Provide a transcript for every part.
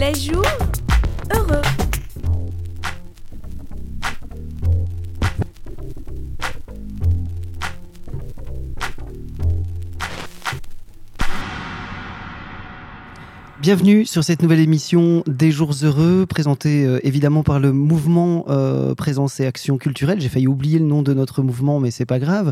Les jours Bienvenue sur cette nouvelle émission des Jours Heureux, présentée euh, évidemment par le mouvement euh, Présence et Action Culturelle. J'ai failli oublier le nom de notre mouvement, mais c'est pas grave.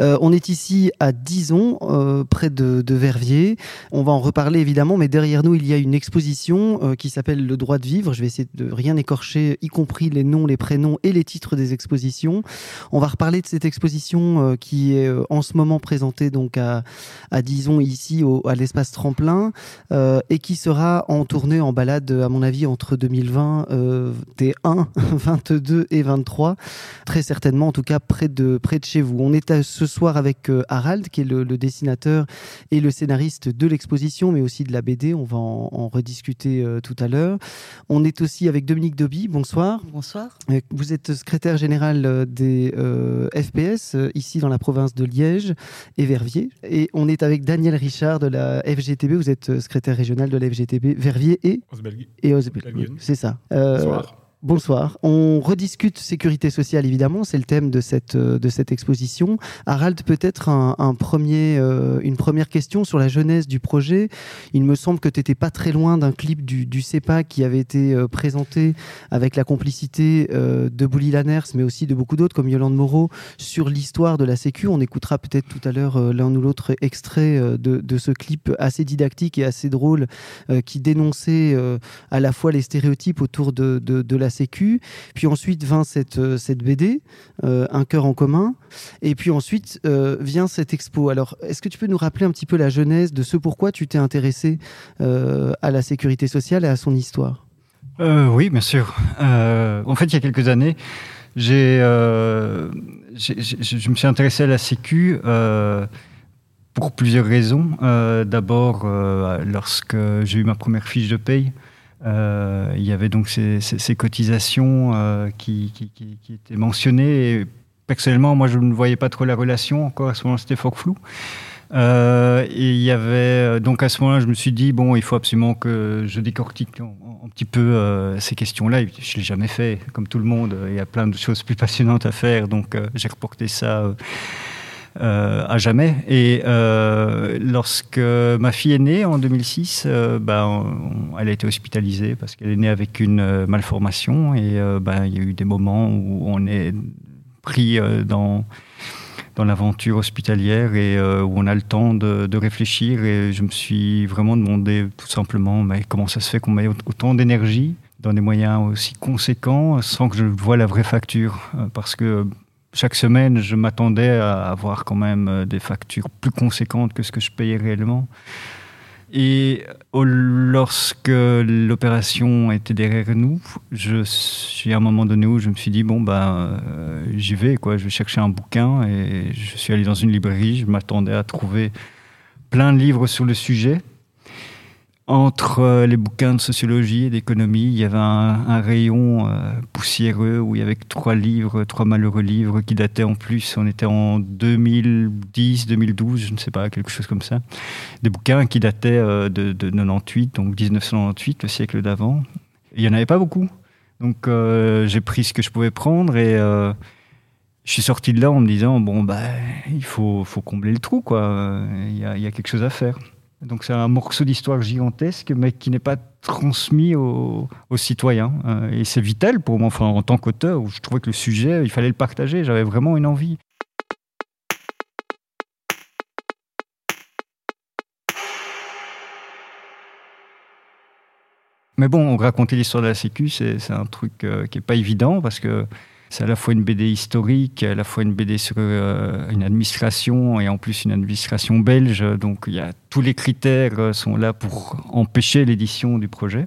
Euh, on est ici à Dison, euh, près de, Verviers. On va en reparler évidemment, mais derrière nous, il y a une exposition qui s'appelle Le droit de vivre. Je vais essayer de rien écorcher, y compris les noms, les prénoms et les titres des expositions. On va reparler de cette exposition qui est en ce moment présentée donc à, à Dison, ici au, à l'espace Tremplin, et qui sera en tournée, en balade, à mon avis, entre 2020, euh, des 1, 22 et 23. Très certainement, en tout cas, près de, près de chez vous. On est à, ce soir avec euh, Harald, qui est le, le, dessinateur et le scénariste de l'exposition, mais aussi de la BD. On va en, en rediscuter euh, tout à l'heure. On est aussi avec Dominique Doby. Bonsoir. Bonsoir. Euh, vous êtes secrétaire général euh, des FPS, ici dans la province de Liège et Verviers. Et on est avec Daniel Richard de la FGTB. Vous êtes secrétaire régional de la FGTB Verviers et Osbelgi. et Osbelgi. C'est ça. Euh, Bonsoir. Bonsoir. On rediscute sécurité sociale, évidemment, c'est le thème de cette, cette exposition. Harald, peut-être euh, une première question sur la jeunesse du projet. Il me semble que tu n'étais pas très loin d'un clip du, CEPA qui avait été euh, présenté avec la complicité euh, de Bouli Lanners, mais aussi de beaucoup d'autres, comme Yolande Moreau, sur l'histoire de la Sécu. On écoutera peut-être tout à l'heure euh, l'un ou l'autre extrait euh, de, ce clip assez didactique et assez drôle euh, qui dénonçait à la fois les stéréotypes autour de, de, de la Sécu, puis ensuite vint cette, euh, cette BD, euh, Un cœur en commun, et puis ensuite euh, vient cette expo. Alors, est-ce que tu peux nous rappeler un petit peu la genèse de ce pourquoi tu t'es intéressé à la sécurité sociale et à son histoire? Oui, bien sûr. En fait, il y a quelques années, j'ai, je me suis intéressé à la Sécu pour plusieurs raisons. D'abord, lorsque j'ai eu ma première fiche de paye, il y avait donc ces, cotisations euh, qui, étaient mentionnées. Personnellement, moi, je ne voyais pas trop la relation. Encore à ce moment, c'était fort flou. Euh, et il y avait donc à ce moment-là, je me suis dit bon, il faut absolument que je décortique un, petit peu euh, ces questions-là. Je l'ai jamais fait, comme tout le monde. Il y a plein de choses plus passionnantes à faire, donc euh, j'ai reporté ça euh, à jamais. Et euh, lorsque ma fille est née en 2006, euh, ben, on, elle a été hospitalisée parce qu'elle est née avec une malformation. Et ben, il y a eu des moments où on est pris dans dans l'aventure hospitalière et où on a le temps de, de, réfléchir. Et je me suis vraiment demandé tout simplement mais comment ça se fait qu'on met autant d'énergie dans des moyens aussi conséquents sans que je vois la vraie facture? Parce que chaque semaine, je m'attendais à avoir quand même euh, des factures plus conséquentes que ce que je payais réellement. Et lorsque l'opération était derrière nous, je suis à un moment donné où je me suis dit bon ben euh, j'y vais quoi, je vais chercher un bouquin et je suis allé dans une librairie, je m'attendais à trouver plein de livres sur le sujet entre euh, les bouquins de sociologie et d'économie, il y avait un, rayon euh, poussiéreux où il y avait trois livres, trois malheureux livres qui dataient en plus. On était en 2010, 2012, je ne sais pas, quelque chose comme ça. Des bouquins qui dataient euh, de, de 98, donc 1998, le siècle d'avant. Il n'y en avait pas beaucoup. Donc j'ai pris ce que je pouvais prendre et je suis sorti de là en me disant bon bah il faut, combler le trou quoi. Il y a quelque chose à faire. Donc c'est un morceau d'histoire gigantesque, mais qui n'est pas transmis aux, citoyens. Euh, et c'est vital pour moi, enfin, en tant qu'auteur, où je trouvais que le sujet, il fallait le partager. J'avais vraiment une envie. Mais bon, raconter l'histoire de la Sécu, c'est un truc euh, qui n'est pas évident parce que c'est à la fois une BD historique, à la fois une BD sur euh, une administration et en plus une administration belge. Donc il y a, tous les critères euh, sont là pour empêcher l'édition du projet.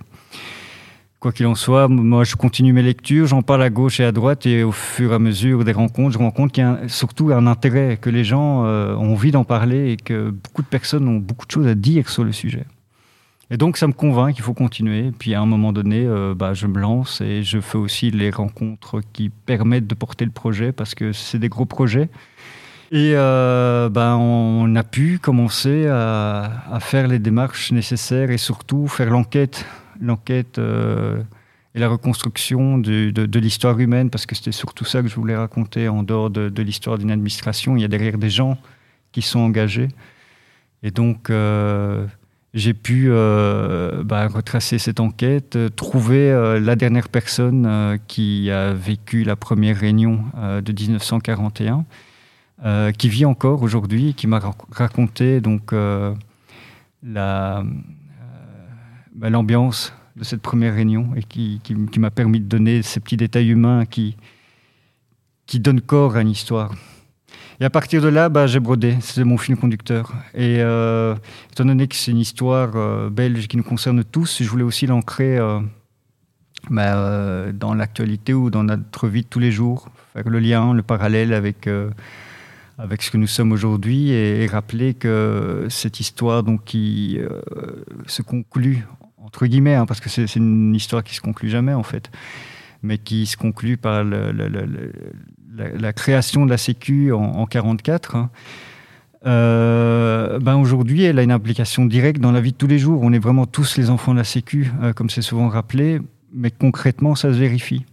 quoi qu'il en soit, moi je continue mes lectures, j'en parle à gauche et à droite et au fur et à mesure des rencontres, je rencontre qu'il y a surtout un intérêt, que les gens euh, ont envie d'en parler et que beaucoup de personnes ont beaucoup de choses à dire sur le sujet. Et donc ça me convainc qu'il faut continuer. Puis à un moment donné, euh, bah, je me lance et je fais aussi les rencontres qui permettent de porter le projet parce que c'est des gros projets. Et euh, bah, on a pu commencer à, faire les démarches nécessaires et surtout faire l'enquête l'enquête euh, et la reconstruction de, de, l'histoire humaine, parce que c'était surtout ça que je voulais raconter en dehors de, de l'histoire d'une administration. Il y a derrière des gens qui sont engagés. Et donc, euh, j'ai pu euh, bah, retracer cette enquête, trouver la dernière personne qui a vécu la première réunion de 1941, qui vit encore aujourd'hui qui m'a raconté donc bah, l'ambiance de cette première réunion et qui, m'a permis de donner ces petits détails humains qui donnent corps à une histoire. Et à partir de là, bah, j'ai brodé, c'est mon fil conducteur. Et euh, étant donné que c'est une histoire euh, belge qui nous concerne tous, je voulais aussi l'ancrer euh, bah, dans l'actualité ou dans notre vie de tous les jours, faire le lien, le parallèle avec, avec ce que nous sommes aujourd'hui et, rappeler que cette histoire donc, qui se conclut entre guillemets, hein, parce que c'est une histoire qui se conclut jamais en fait, mais qui se conclut par la, création de la Sécu en, 1944. Hein. Euh, ben aujourd'hui, elle a une implication directe dans la vie de tous les jours. On est vraiment tous les enfants de la Sécu, euh, comme c'est souvent rappelé, mais concrètement, ça se vérifie.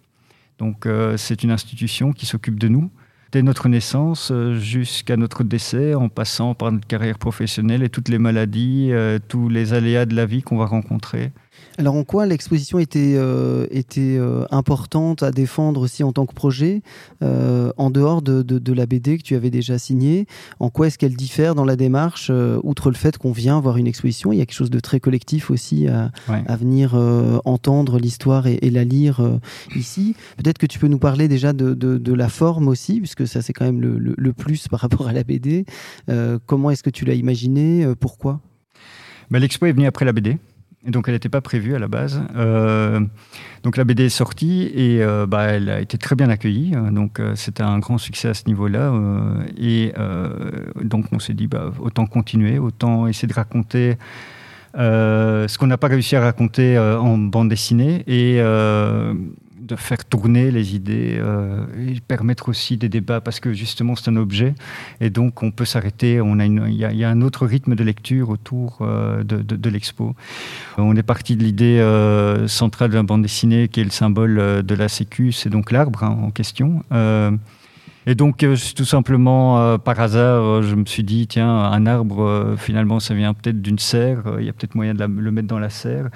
Donc, euh, c'est une institution qui s'occupe de nous dès notre naissance jusqu'à notre décès, en passant par notre carrière professionnelle et toutes les maladies, tous les aléas de la vie qu'on va rencontrer. Alors en quoi l'exposition était, euh, était euh, importante à défendre aussi en tant que projet, euh, en dehors de, de, la BD que tu avais déjà signée? En quoi est-ce qu'elle diffère dans la démarche, outre le fait qu'on vient voir une exposition? Il y a quelque chose de très collectif aussi à, à venir entendre l'histoire et, la lire ici. Peut-être que tu peux nous parler déjà de, de la forme aussi, puisque ça c'est quand même le, le, plus par rapport à la BD. comment est-ce que tu l'as imaginé Pourquoi? Bah, L'expo est venue après la BD. Et donc elle n'était pas prévue à la base. Euh, donc la BD est sortie et euh, bah, elle a été très bien accueillie. Donc euh, c'était un grand succès à ce niveau-là. et donc on s'est dit bah, autant continuer, autant essayer de raconter ce qu'on n'a pas réussi à raconter en bande dessinée et de faire tourner les idées euh, et permettre aussi des débats parce que justement c'est un objet et donc on peut s'arrêter. On a il y, a un autre rythme de lecture autour euh, de, l'expo. On est parti de l'idée euh, centrale de la bande dessinée qui est le symbole de la Sécu, c'est donc l'arbre hein, en question. Et donc, euh, tout simplement, euh, par hasard, euh, je me suis dit, tiens, un arbre, finalement, ça vient peut-être d'une serre, il y a peut-être moyen de le mettre dans la serre.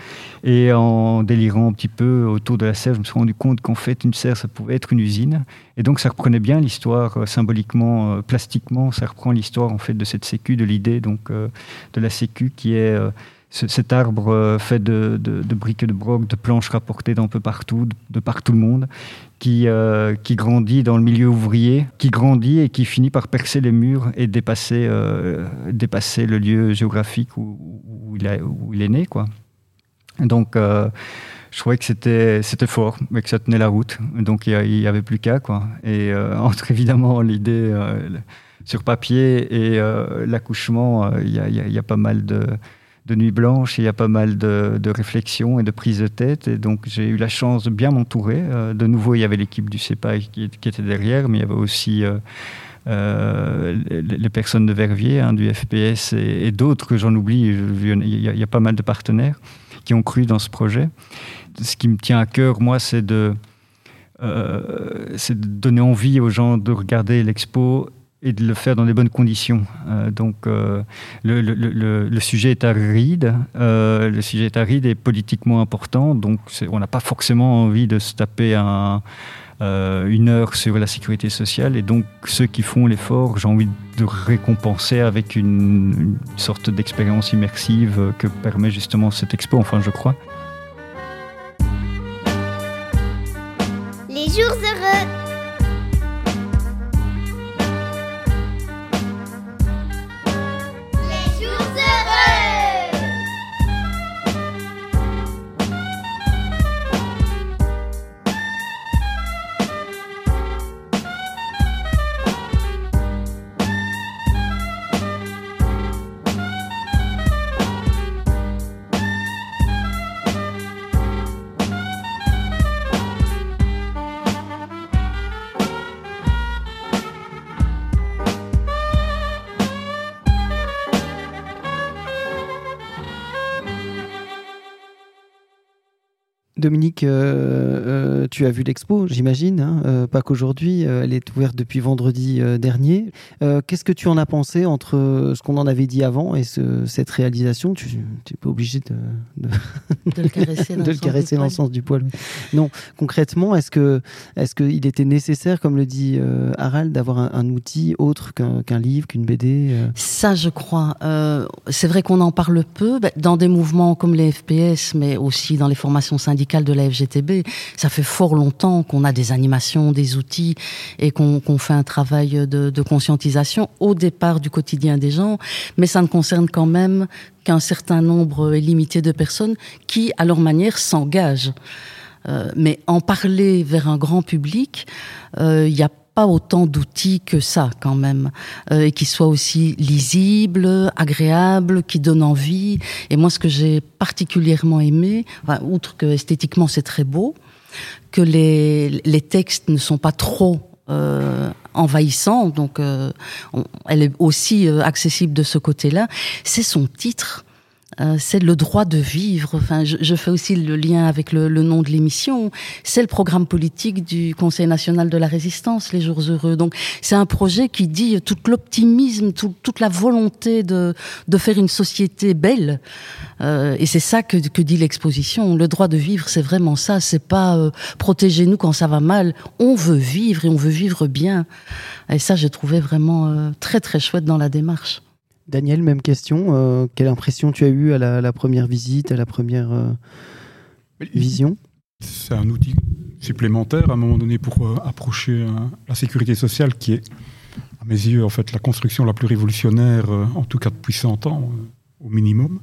Et en délirant un petit peu autour de la serre, je me suis rendu compte qu'en fait, une serre, ça pouvait être une usine. Et donc, ça reprenait bien l'histoire, symboliquement, plastiquement, ça reprend l'histoire, en fait, de cette sécu, de l'idée, donc, de la sécu qui est cet arbre fait de, de, briques de broc, de planches rapportées d'un peu partout, de, par tout le monde, qui, euh, qui grandit dans le milieu ouvrier, qui grandit et qui finit par percer les murs et dépasser, euh, dépasser le lieu géographique où, il, a, où il, est né. Quoi. Donc, euh, je trouvais que c'était, fort, mais que ça tenait la route. Donc, il n'y avait plus qu'à. Quoi. Et entre évidemment l'idée sur papier et l'accouchement, il y, y, a pas mal de de nuit blanche, il y a pas mal de, réflexions et de prises de tête. Et donc, j'ai eu la chance de bien m'entourer. Euh, de nouveau, il y avait l'équipe du CEPA qui, était derrière, mais il y avait aussi euh, euh, les, personnes de Verviers, hein, du FPS et, d'autres que j'en oublie. Il y, a, pas mal de partenaires qui ont cru dans ce projet. Ce qui me tient à cœur, moi, c'est de, c'est de donner envie aux gens de regarder l'expo et de le faire dans des bonnes conditions. Euh, donc euh, le, sujet est aride, euh, le sujet est et politiquement important, donc on n'a pas forcément envie de se taper un, une heure sur la sécurité sociale, et donc ceux qui font l'effort, j'ai envie de récompenser avec une sorte d'expérience immersive que permet justement cette expo, enfin je crois. Les jours heureux Dominique, euh, euh, tu as vu l'expo, j'imagine, hein, euh, pas qu'aujourd'hui, elle est ouverte depuis vendredi dernier. Qu'est-ce que tu en as pensé entre ce qu'on en avait dit avant et cette réalisation? Tu n'es pas obligé de, de, le caresser, dans, le sens du poil. Non, concrètement, est-ce que est-ce qu'il était nécessaire, comme le dit Harald, d'avoir un, outil autre qu'un livre, qu'une BD Ça, je crois. C'est vrai qu'on en parle peu ben, dans des mouvements comme les FPS, mais aussi dans les formations syndicales de la FGTB. Ça fait fort longtemps qu'on a des animations, des outils et qu'on fait un travail de, conscientisation au départ du quotidien des gens, mais ça ne concerne quand même qu'un certain nombre limité de personnes qui, à leur manière, s'engagent. Euh, mais en parler vers un grand public, euh, il y a pas autant d'outils que ça quand même, euh, et qui soient aussi lisibles, agréables, qui donnent envie. Et moi, ce que j'ai particulièrement aimé, outre que esthétiquement c'est très beau, que les, les textes ne sont pas trop euh, envahissants, donc euh, elle est aussi euh, accessible de ce côté-là, c'est son titre euh, c'est le droit de vivre. Enfin, je, fais aussi le lien avec le, nom de l'émission. C'est le programme politique du Conseil national de la résistance, les jours heureux. Donc, c'est un projet qui dit tout l'optimisme, toute la volonté de, faire une société belle. Euh, et c'est ça que, dit l'exposition. Le droit de vivre, c'est vraiment ça. C'est pas euh, protégez-nous quand ça va mal. On veut vivre et on veut vivre bien. Et ça, j'ai trouvé vraiment très très chouette dans la démarche. Daniel, même question. Euh, quelle impression tu as eue à la, première visite, à la première euh, vision? C'est un outil supplémentaire à un moment donné pour euh, approcher la sécurité sociale qui est, à mes yeux, en fait, la construction la plus révolutionnaire, en tout cas depuis 100 ans, au minimum.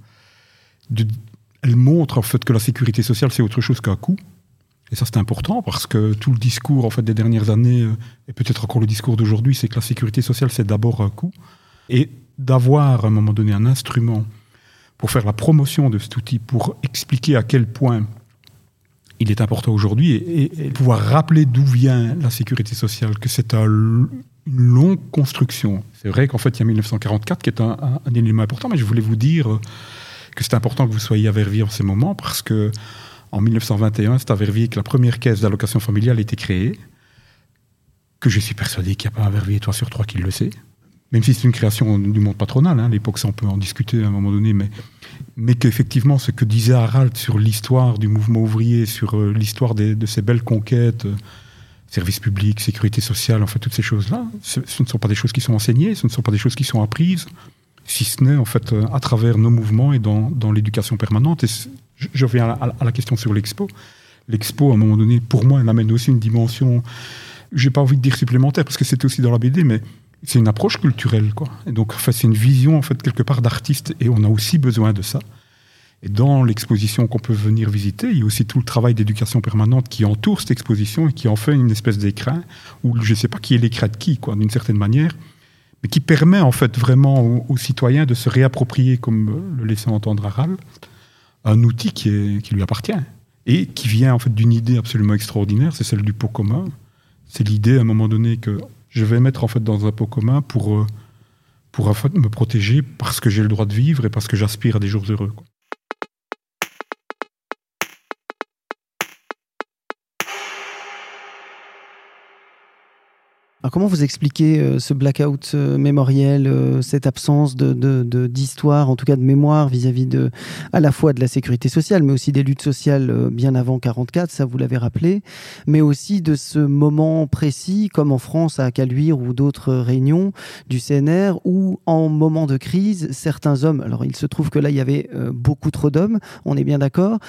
elle montre en fait que la sécurité sociale, c'est autre chose qu'un coût. Et ça, c'est important parce que tout le discours en fait, des dernières années, et peut-être encore le discours d'aujourd'hui, c'est que la sécurité sociale, c'est d'abord un coût. Et d'avoir à un moment donné un instrument pour faire la promotion de cet outil, pour expliquer à quel point il est important aujourd'hui et, pouvoir rappeler d'où vient la sécurité sociale, que c'est une longue construction. C'est vrai qu'en fait, il y a 1944 qui est un, élément important, mais je voulais vous dire que c'est important que vous soyez à Verviers en ce moment parce que en 1921, c'est à Verviers que la première caisse d'allocation familiale a été créée, que je suis persuadé qu'il n'y a pas un Verviers, toi sur trois qui le sait même si c'est une création du monde patronal, hein, à l'époque ça on peut en discuter à un moment donné, mais, mais qu'effectivement ce que disait Harald sur l'histoire du mouvement ouvrier, sur euh, l'histoire de ces belles conquêtes, euh, services publics, sécurité sociale, en fait toutes ces choses-là, ce, ne sont pas des choses qui sont enseignées, ce ne sont pas des choses qui sont apprises, si ce n'est en fait euh, à travers nos mouvements et dans, dans l'éducation permanente. Et je, reviens à la, question sur l'expo. L'expo, à un moment donné, pour moi, elle amène aussi une dimension, j'ai pas envie de dire supplémentaire, parce que c'était aussi dans la BD, mais c'est une approche culturelle, quoi. Et donc, enfin, c'est une vision, en fait, quelque part d'artiste, et on a aussi besoin de ça. Et dans l'exposition qu'on peut venir visiter, il y a aussi tout le travail d'éducation permanente qui entoure cette exposition et qui en fait une espèce d'écran, où je ne sais pas qui est l'écran de qui, quoi, d'une certaine manière, mais qui permet, en fait, vraiment aux, citoyens de se réapproprier, comme le laissait entendre Aral, un outil qui lui appartient et qui vient, en fait, d'une idée absolument extraordinaire, c'est celle du pot commun. C'est l'idée, à un moment donné, que je vais mettre en fait dans un pot commun pour, euh, pour me protéger parce que j'ai le droit de vivre et parce que j'aspire à des jours heureux. Comment vous expliquez euh, ce blackout euh, mémoriel, euh, cette absence de, d'histoire, en tout cas de mémoire vis-à-vis de, à la fois de la sécurité sociale, mais aussi des luttes sociales bien avant 44, ça vous l'avez rappelé, mais aussi de ce moment précis, comme en France à Caluire ou d'autres réunions du CNR, où en moment de crise, certains hommes, alors il se trouve que là il y avait beaucoup trop d'hommes, on est bien d'accord,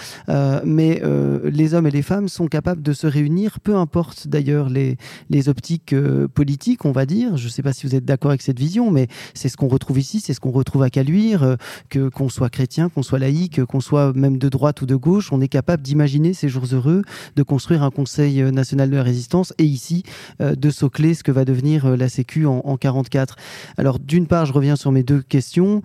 mais les hommes et les femmes sont capables de se réunir, peu importe d'ailleurs les, les optiques politique, on va dire. Je ne sais pas si vous êtes d'accord avec cette vision, mais c'est ce qu'on retrouve ici, c'est ce qu'on retrouve à Caluire, euh, que qu'on soit chrétien, qu'on soit laïque, qu'on soit même de droite ou de gauche, on est capable d'imaginer ces jours heureux, de construire un Conseil national de la résistance et ici euh, de socler ce que va devenir euh, la Sécu en, en 44. Alors d'une part, je reviens sur mes deux questions.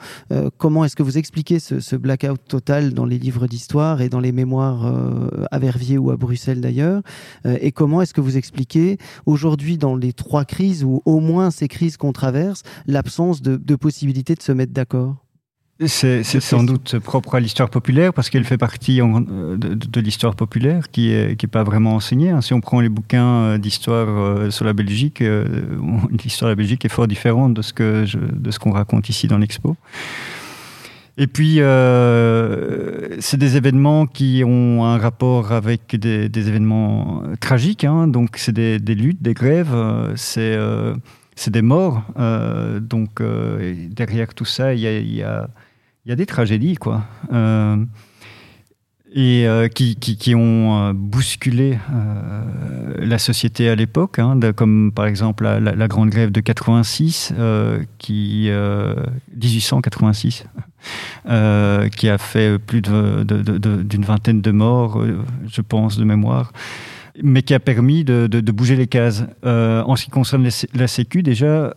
comment est-ce que vous expliquez ce, blackout total dans les livres d'histoire et dans les mémoires à Verviers ou à Bruxelles d'ailleurs? Et comment est-ce que vous expliquez aujourd'hui dans les trois trois crises, ou au moins ces crises qu'on traverse, l'absence de, possibilité de se mettre d'accord? C'est sans doute propre à l'histoire populaire parce qu'elle fait partie de, de, l'histoire populaire qui est, qui est pas vraiment enseignée. Hein. Si on prend les bouquins d'histoire sur la Belgique, l'histoire de la Belgique est fort différente de ce que de ce qu'on raconte ici dans l'expo. Et puis, euh, c'est des événements qui ont un rapport avec des, événements tragiques. Hein. donc, c'est des, luttes, des grèves, euh, c'est euh, des morts. donc, derrière tout ça, il y a, y a, des tragédies, quoi et euh, qui, qui, qui, ont euh, bousculé euh, la société à l'époque, hein, comme par exemple la, la, grande grève de 86, qui 1886, qui a fait plus d'une de, de, vingtaine de morts, je pense de mémoire mais qui a permis de, de, bouger les cases. Euh, en ce qui concerne la Sécu, déjà, euh,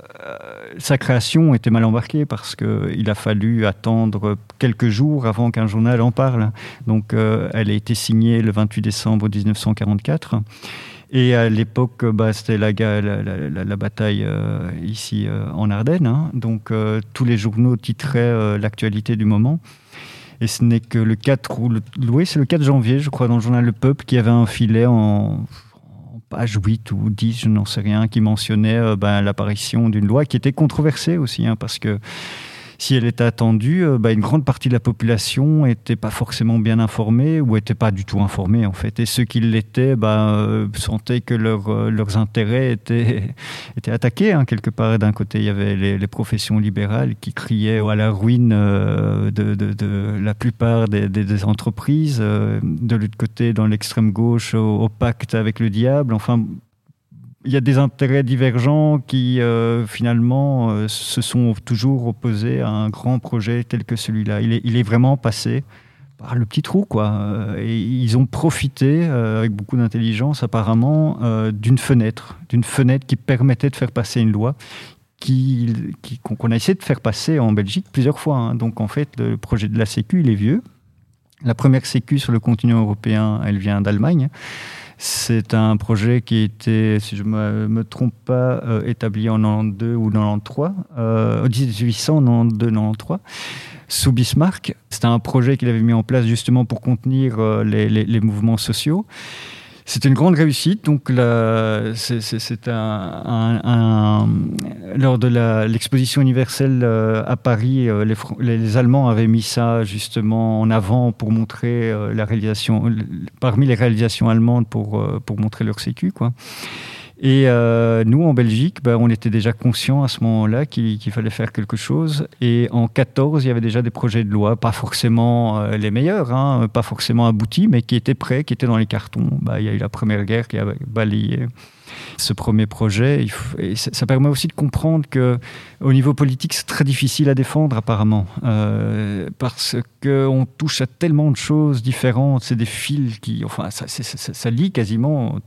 sa création était mal embarquée parce qu'il a fallu attendre quelques jours avant qu'un journal en parle. Donc, euh, elle a été signée le 28 décembre 1944. Et à l'époque, bah, c'était la, la, bataille ici en Ardennes. Hein. Donc, tous les journaux titraient l'actualité du moment. Et ce n'est que le 4 ou le, c'est le 4 janvier, je crois, dans le journal Le Peuple, qui avait un filet en, page 8 ou 10, je n'en sais rien, qui mentionnait euh, ben, l'apparition d'une loi qui était controversée aussi, hein, parce que si elle était attendue, euh, bah, une grande partie de la population n'était pas forcément bien informée ou n'était pas du tout informée en fait. Et ceux qui l'étaient bah, euh, sentaient que euh, leurs intérêts étaient, attaqués hein, quelque part. D'un côté, il y avait les, professions libérales qui criaient à la ruine de, la plupart des, entreprises. de l'autre côté, dans l'extrême gauche, au, pacte avec le diable. Enfin, il y a des intérêts divergents qui euh, finalement euh, se sont toujours opposés à un grand projet tel que celui-là. Il est, il est, vraiment passé par le petit trou, quoi. Euh, et ils ont profité, avec beaucoup d'intelligence apparemment, d'une fenêtre, d'une fenêtre qui permettait de faire passer une loi qu'on a essayé de faire passer en Belgique plusieurs fois. Hein. Donc en fait, le projet de la Sécu, il est vieux. La première Sécu sur le continent européen, elle vient d'Allemagne. C'est un projet qui été, si je ne me, trompe pas, euh, établi en 92 ou 93, euh, 1892, 93, sous Bismarck. C'était un projet qu'il avait mis en place justement pour contenir euh, les, mouvements sociaux. C'est une grande réussite. Donc, lors de l'exposition universelle euh, à Paris, euh, les, Allemands avaient mis ça justement en avant pour montrer euh, la réalisation, parmi les réalisations allemandes pour, pour montrer leur sécu, quoi. Et euh, nous, en Belgique, ben, on était déjà conscients à ce moment-là qu'il fallait faire quelque chose. Et en 14, il y avait déjà des projets de loi, pas forcément euh, les meilleurs, hein, pas forcément aboutis, mais qui étaient prêts, qui étaient dans les cartons. Ben, il y a eu la Première Guerre qui a balayé ce premier projet. Et ça permet aussi de comprendre que au niveau politique, c'est très difficile à défendre apparemment, euh, parce qu'on touche à tellement de choses différentes. C'est des fils qui, enfin, ça, ça, ça lie quasiment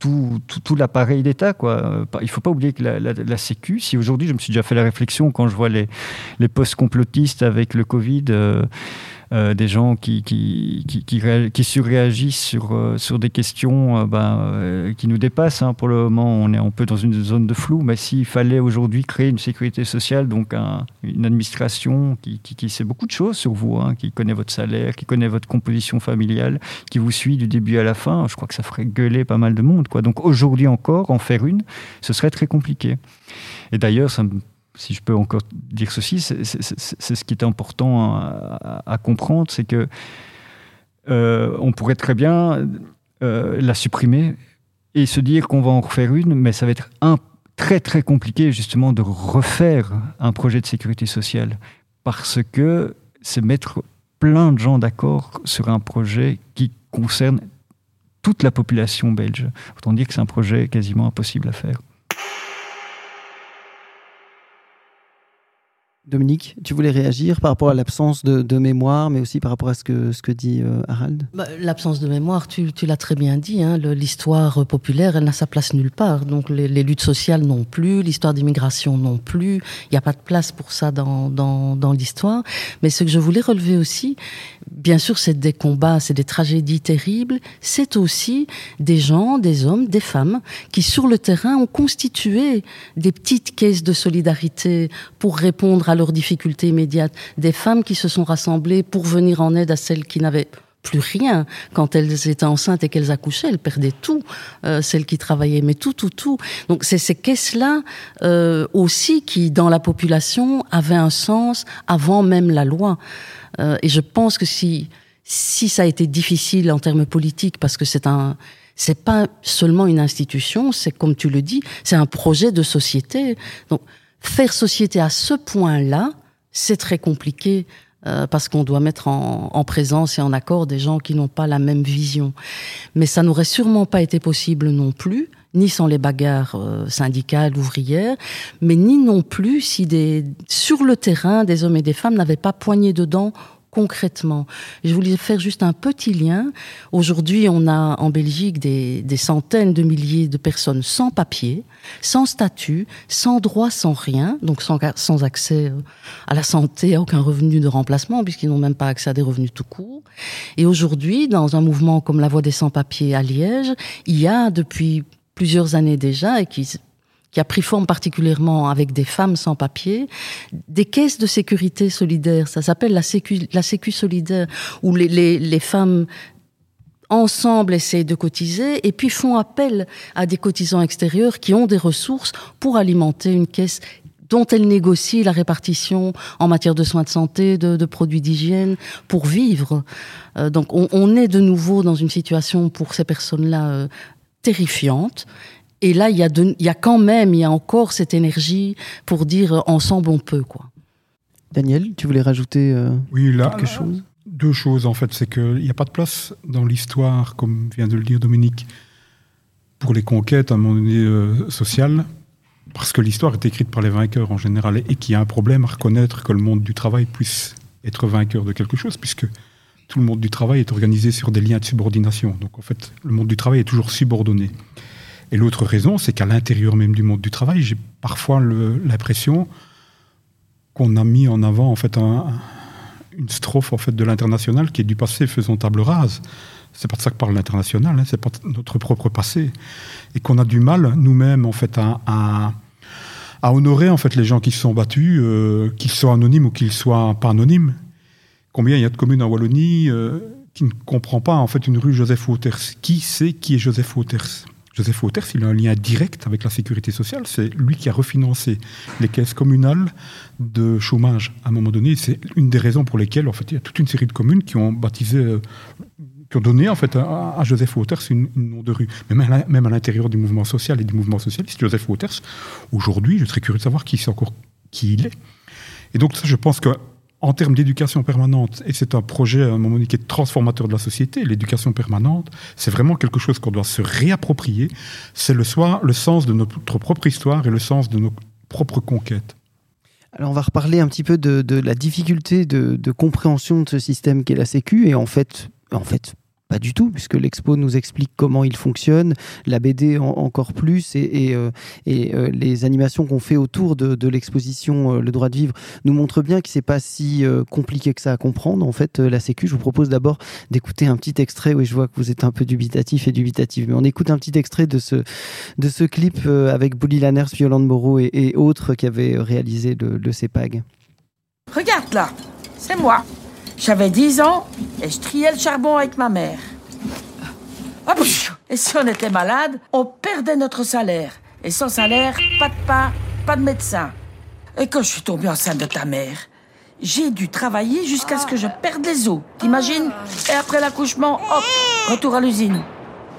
tout, tout, l'appareil d'État. Quoi. Il ne faut pas oublier que la, la, Sécu, si aujourd'hui, je me suis déjà fait la réflexion quand je vois les, les postes complotistes avec le Covid, euh, euh, des gens qui, qui, qui, qui, surréagissent sur, euh, sur des questions euh, ben, qui nous dépassent. Hein. Pour le moment, on est un peu dans une zone de flou, mais s'il fallait aujourd'hui créer une sécurité sociale, donc une administration qui, qui, sait beaucoup de choses sur vous, hein, qui connaît votre salaire, qui connaît votre composition familiale, qui vous suit du début à la fin, je crois que ça ferait gueuler pas mal de monde. Quoi. Donc aujourd'hui encore, en faire une, ce serait très compliqué. Et d'ailleurs, ça me si je peux encore dire ceci, c'est ce qui est important à, comprendre, c'est que euh, on pourrait très bien euh, la supprimer et se dire qu'on va en refaire une, mais ça va être très très compliqué justement de refaire un projet de sécurité sociale parce que c'est mettre plein de gens d'accord sur un projet qui concerne toute la population belge. Autant dire que c'est un projet quasiment impossible à faire. Dominique, tu voulais réagir par rapport à l'absence de, mémoire, mais aussi par rapport à ce que, dit euh, Harald? Bah, L'absence de mémoire, tu, l'as très bien dit, hein, l'histoire populaire, elle n'a sa place nulle part. Donc les, luttes sociales non plus, l'histoire d'immigration non plus, il n'y a pas de place pour ça dans, dans, dans l'histoire. Mais ce que je voulais relever aussi, bien sûr, c'est des combats, c'est des tragédies terribles, c'est aussi des gens, des hommes, des femmes qui sur le terrain ont constitué des petites caisses de solidarité pour répondre à leurs difficultés immédiates. Des femmes qui se sont rassemblées pour venir en aide à celles qui n'avaient plus rien quand elles étaient enceintes et qu'elles accouchaient, elles perdaient tout, euh, celles qui travaillaient, mais tout, tout, tout. Donc c'est ces caisses-là euh, aussi qui, dans la population, avaient un sens avant même la loi. Euh, et je pense que si si ça a été difficile en termes politiques, parce que c'est un c'est pas seulement une institution, c'est comme tu le dis, c'est un projet de société. Faire société à ce point-là, c'est très compliqué euh, parce qu'on doit mettre en, présence et en accord des gens qui n'ont pas la même vision. Mais ça n'aurait sûrement pas été possible non plus, ni sans les bagarres euh, syndicales, ouvrières, mais ni non plus si des, sur le terrain, des hommes et des femmes n'avaient pas poigné dedans concrètement. Je voulais faire juste un petit lien. Aujourd'hui, on a en Belgique des, centaines de milliers de personnes sans papier, sans statut, sans droit, sans rien, donc sans, sans accès euh, à la santé, à aucun revenu de remplacement, puisqu'ils n'ont même pas accès à des revenus tout court. Et aujourd'hui, dans un mouvement comme la Voix des sans-papiers à Liège, il y a depuis plusieurs années déjà, et qui qui a pris forme particulièrement avec des femmes sans papier, des caisses de sécurité solidaire, ça s'appelle la sécu, la solidaire, où les, les, les femmes ensemble essayent de cotiser et puis font appel à des cotisants extérieurs qui ont des ressources pour alimenter une caisse dont elles négocient la répartition en matière de soins de santé, de, produits d'hygiène, pour vivre. Euh, donc on, on, est de nouveau dans une situation pour ces personnes-là euh, terrifiante. Et là, il y, a il y a quand même, il y a encore cette énergie pour dire euh, ensemble on peut. quoi. Daniel, tu voulais rajouter euh, oui, là, quelque chose? Deux choses en fait. C'est qu'il n'y a pas de place dans l'histoire, comme vient de le dire Dominique, pour les conquêtes à un moment donné euh, sociales, parce que l'histoire est écrite par les vainqueurs en général et qu'il y a un problème à reconnaître que le monde du travail puisse être vainqueur de quelque chose, puisque tout le monde du travail est organisé sur des liens de subordination. Donc en fait, le monde du travail est toujours subordonné. Et l'autre raison, c'est qu'à l'intérieur même du monde du travail, j'ai parfois l'impression qu'on a mis en avant en fait une strophe en fait de l'international qui est du passé faisant table rase. C'est pas de ça que parle l'international, hein, c'est pas notre propre passé, et qu'on a du mal nous-mêmes en fait à, honorer en fait les gens qui se sont battus, euh, qu'ils soient anonymes ou qu'ils soient pas anonymes. Combien il y a de communes en Wallonie euh, qui ne comprend pas en fait une rue Joseph Wouters Qui sait qui est Joseph Wouters? Joseph Wouters, il a un lien direct avec la sécurité sociale. C'est lui qui a refinancé les caisses communales de chômage à un moment donné. C'est une des raisons pour lesquelles, en fait, il y a toute une série de communes qui ont baptisé, euh, qui ont donné en fait à, Joseph Wouters une, nom de rue. Même à, l'intérieur du mouvement social et du mouvement socialiste, Joseph Wouters, aujourd'hui, je serais curieux de savoir qui c'est qui il est. Et donc ça, je pense que en termes d'éducation permanente, et c'est un projet à un moment donné qui est transformateur de la société, l'éducation permanente, c'est vraiment quelque chose qu'on doit se réapproprier. C'est le, le sens de notre propre histoire et le sens de nos propres conquêtes. Alors on va reparler un petit peu de, la difficulté de, de, compréhension de ce système qu'est la Sécu et en fait, en fait pas du tout, puisque l'expo nous explique comment il fonctionne, la BD encore plus, et, et, euh, euh, les animations qu'on fait autour de, l'exposition euh, Le droit de vivre nous montrent bien que c'est pas si compliqué que ça à comprendre. En fait, la Sécu, je vous propose d'abord d'écouter un petit extrait. Oui, je vois que vous êtes un peu dubitatif et dubitatif, mais on écoute un petit extrait de ce, de ce clip avec Bully Lanners, Violande Moreau et, autres qui avaient réalisé le CEPAG. Regarde là, c'est moi. J'avais 10 ans et je triais le charbon avec ma mère. Et si on était malade, on perdait notre salaire. Et sans salaire, pas de pain, pas de médecin. Et quand je suis tombée enceinte de ta mère, j'ai dû travailler jusqu'à ce que je perde les os. T'imagines? Et après l'accouchement, hop, retour à l'usine.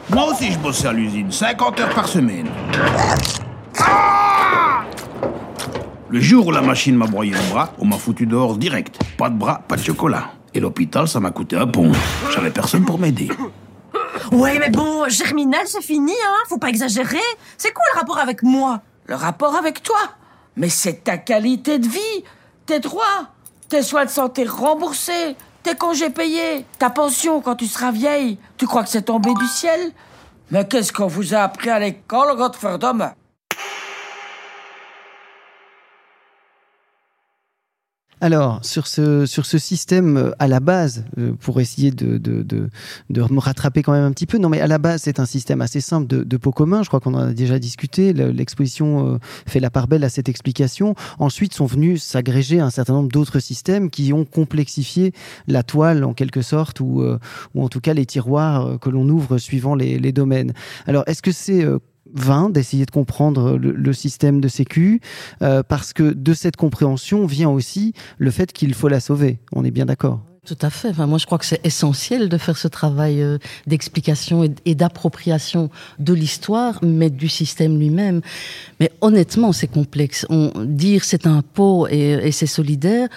Moi aussi, je bossais à l'usine, 50 heures par semaine. Le jour où la machine m'a broyé le bras, on m'a foutu dehors direct. Pas de bras, pas de chocolat. Et l'hôpital, ça m'a coûté un pont. J'avais personne pour m'aider. Ouais, mais bon, Germinal, c'est fini, hein. Faut pas exagérer. C'est quoi le rapport avec moi? Le rapport avec toi? Mais c'est ta qualité de vie, tes droits, tes soins de santé remboursés, tes congés payés, ta pension quand tu seras vieille. Tu crois que c'est tombé du ciel? Mais qu'est-ce qu'on vous a appris à l'école, Godferdom Alors, sur ce, sur ce système euh, à la base, euh, pour essayer de, de, de, de, me rattraper quand même un petit peu, non mais à la base, c'est un système assez simple de, de pot commun, je crois qu'on en a déjà discuté, l'exposition euh, fait la part belle à cette explication. Ensuite sont venus s'agréger un certain nombre d'autres systèmes qui ont complexifié la toile en quelque sorte, ou, ou en tout cas les tiroirs que l'on ouvre suivant les, les domaines. Alors, est-ce que c'est vain d'essayer de comprendre le, système de sécu, euh, parce que de cette compréhension vient aussi le fait qu'il faut la sauver. On est bien d'accord tout à fait. Enfin, moi, je crois que c'est essentiel de faire ce travail euh, d'explication et, d'appropriation de l'histoire, mais du système lui-même. Mais honnêtement, c'est complexe. On, dire c'est un pot et, et c'est solidaire,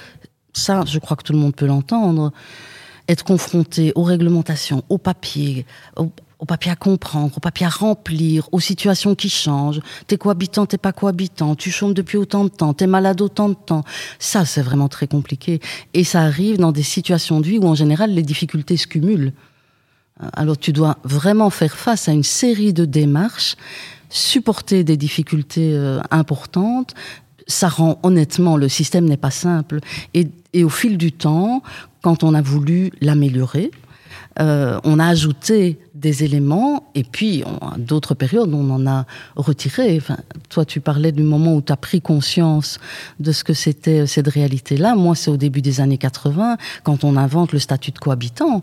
ça, je crois que tout le monde peut l'entendre être confronté aux réglementations, aux papiers, au papier à comprendre, au papier à remplir, aux situations qui changent. T'es cohabitant, t'es pas cohabitant, tu chômes depuis autant de temps, t'es malade autant de temps. Ça, c'est vraiment très compliqué. Et ça arrive dans des situations de vie où, en général, les difficultés se cumulent. Alors, tu dois vraiment faire face à une série de démarches, supporter des difficultés euh, importantes. Ça rend, honnêtement, le système n'est pas simple. Et, et au fil du temps, quand on a voulu l'améliorer, euh, on a ajouté des éléments et puis d'autres périodes on en a retiré. Enfin, toi, tu parlais du moment où tu as pris conscience de ce que c'était euh, cette réalité-là. Moi, c'est au début des années 80 quand on invente le statut de cohabitant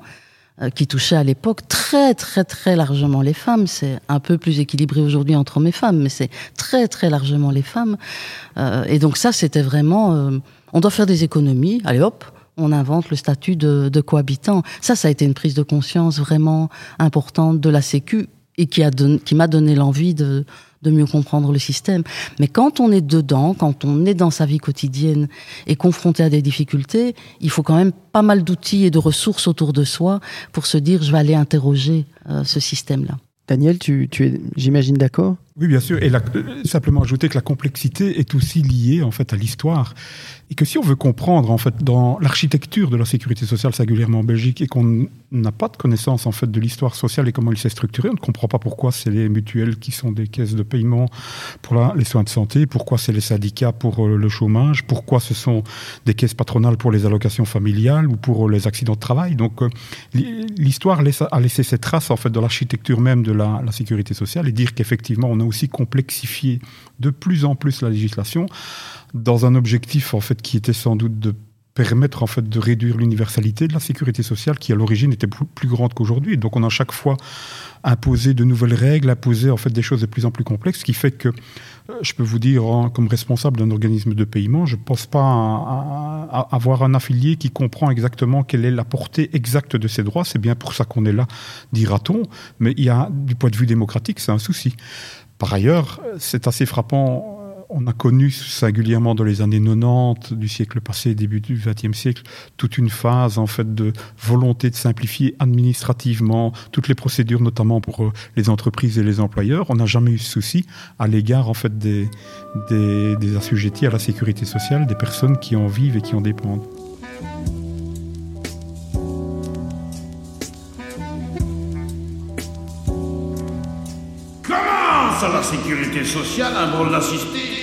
euh, qui touchait à l'époque très très très largement les femmes. C'est un peu plus équilibré aujourd'hui entre hommes et femmes, mais c'est très très largement les femmes. et donc ça, c'était vraiment, on doit faire des économies. Allez hop, on invente le statut de, cohabitant. Ça, ça a été une prise de conscience vraiment importante de la Sécu et qui, qui m'a donné l'envie de, mieux comprendre le système. Mais quand on est dedans, quand on est dans sa vie quotidienne et confronté à des difficultés, il faut quand même pas mal d'outils et de ressources autour de soi pour se dire je vais aller interroger euh, ce système-là. Daniel, tu, tu es, j'imagine, d'accord? Oui, bien sûr. Et simplement ajouter que la complexité est aussi liée en fait à l'histoire et que si on veut comprendre en fait dans l'architecture de la sécurité sociale singulièrement en Belgique et qu'on n'a pas de connaissance en fait de l'histoire sociale et comment elle s'est structurée, on ne comprend pas pourquoi c'est les mutuelles qui sont des caisses de paiement pour les soins de santé, pourquoi c'est les syndicats pour euh, le chômage, pourquoi ce sont des caisses patronales pour les allocations familiales ou pour les accidents de travail. Donc euh, l'histoire a laissé ses traces en fait dans l'architecture même de la, la sécurité sociale et dire qu'effectivement on a aussi complexifié de plus en plus la législation dans un objectif en fait qui était sans doute de permettre en fait de réduire l'universalité de la sécurité sociale qui à l'origine était plus grande qu'aujourd'hui. Donc on a chaque fois imposé de nouvelles règles, imposé en fait des choses de plus en plus complexes, ce qui fait que euh, je peux vous dire, comme responsable d'un organisme de paiement, je ne pense pas avoir un affilié qui comprend exactement quelle est la portée exacte de ses droits. C'est bien pour ça qu'on est là, dira-t-on. Mais il y a, du point de vue démocratique, c'est un souci. Par ailleurs, c'est assez frappant on a connu singulièrement dans les années 90 du siècle passé, début du XXe siècle, toute une phase en fait de volonté de simplifier administrativement toutes les procédures, notamment pour euh, les entreprises et les employeurs. On n'a jamais eu de souci à l'égard en fait des assujettis à la sécurité sociale, des personnes qui en vivent et qui en dépendent. À la sécurité sociale un rôle d'assister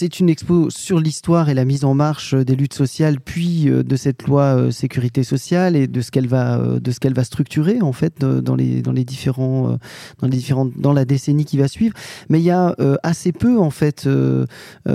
c'est une expo sur l'histoire et la mise en marche des luttes sociales, puis euh, de cette loi euh, sécurité sociale et de ce qu'elle va, euh, de ce qu'elle va structurer en fait dans les dans les différents dans les dans la décennie qui va suivre. Mais il y a assez peu en fait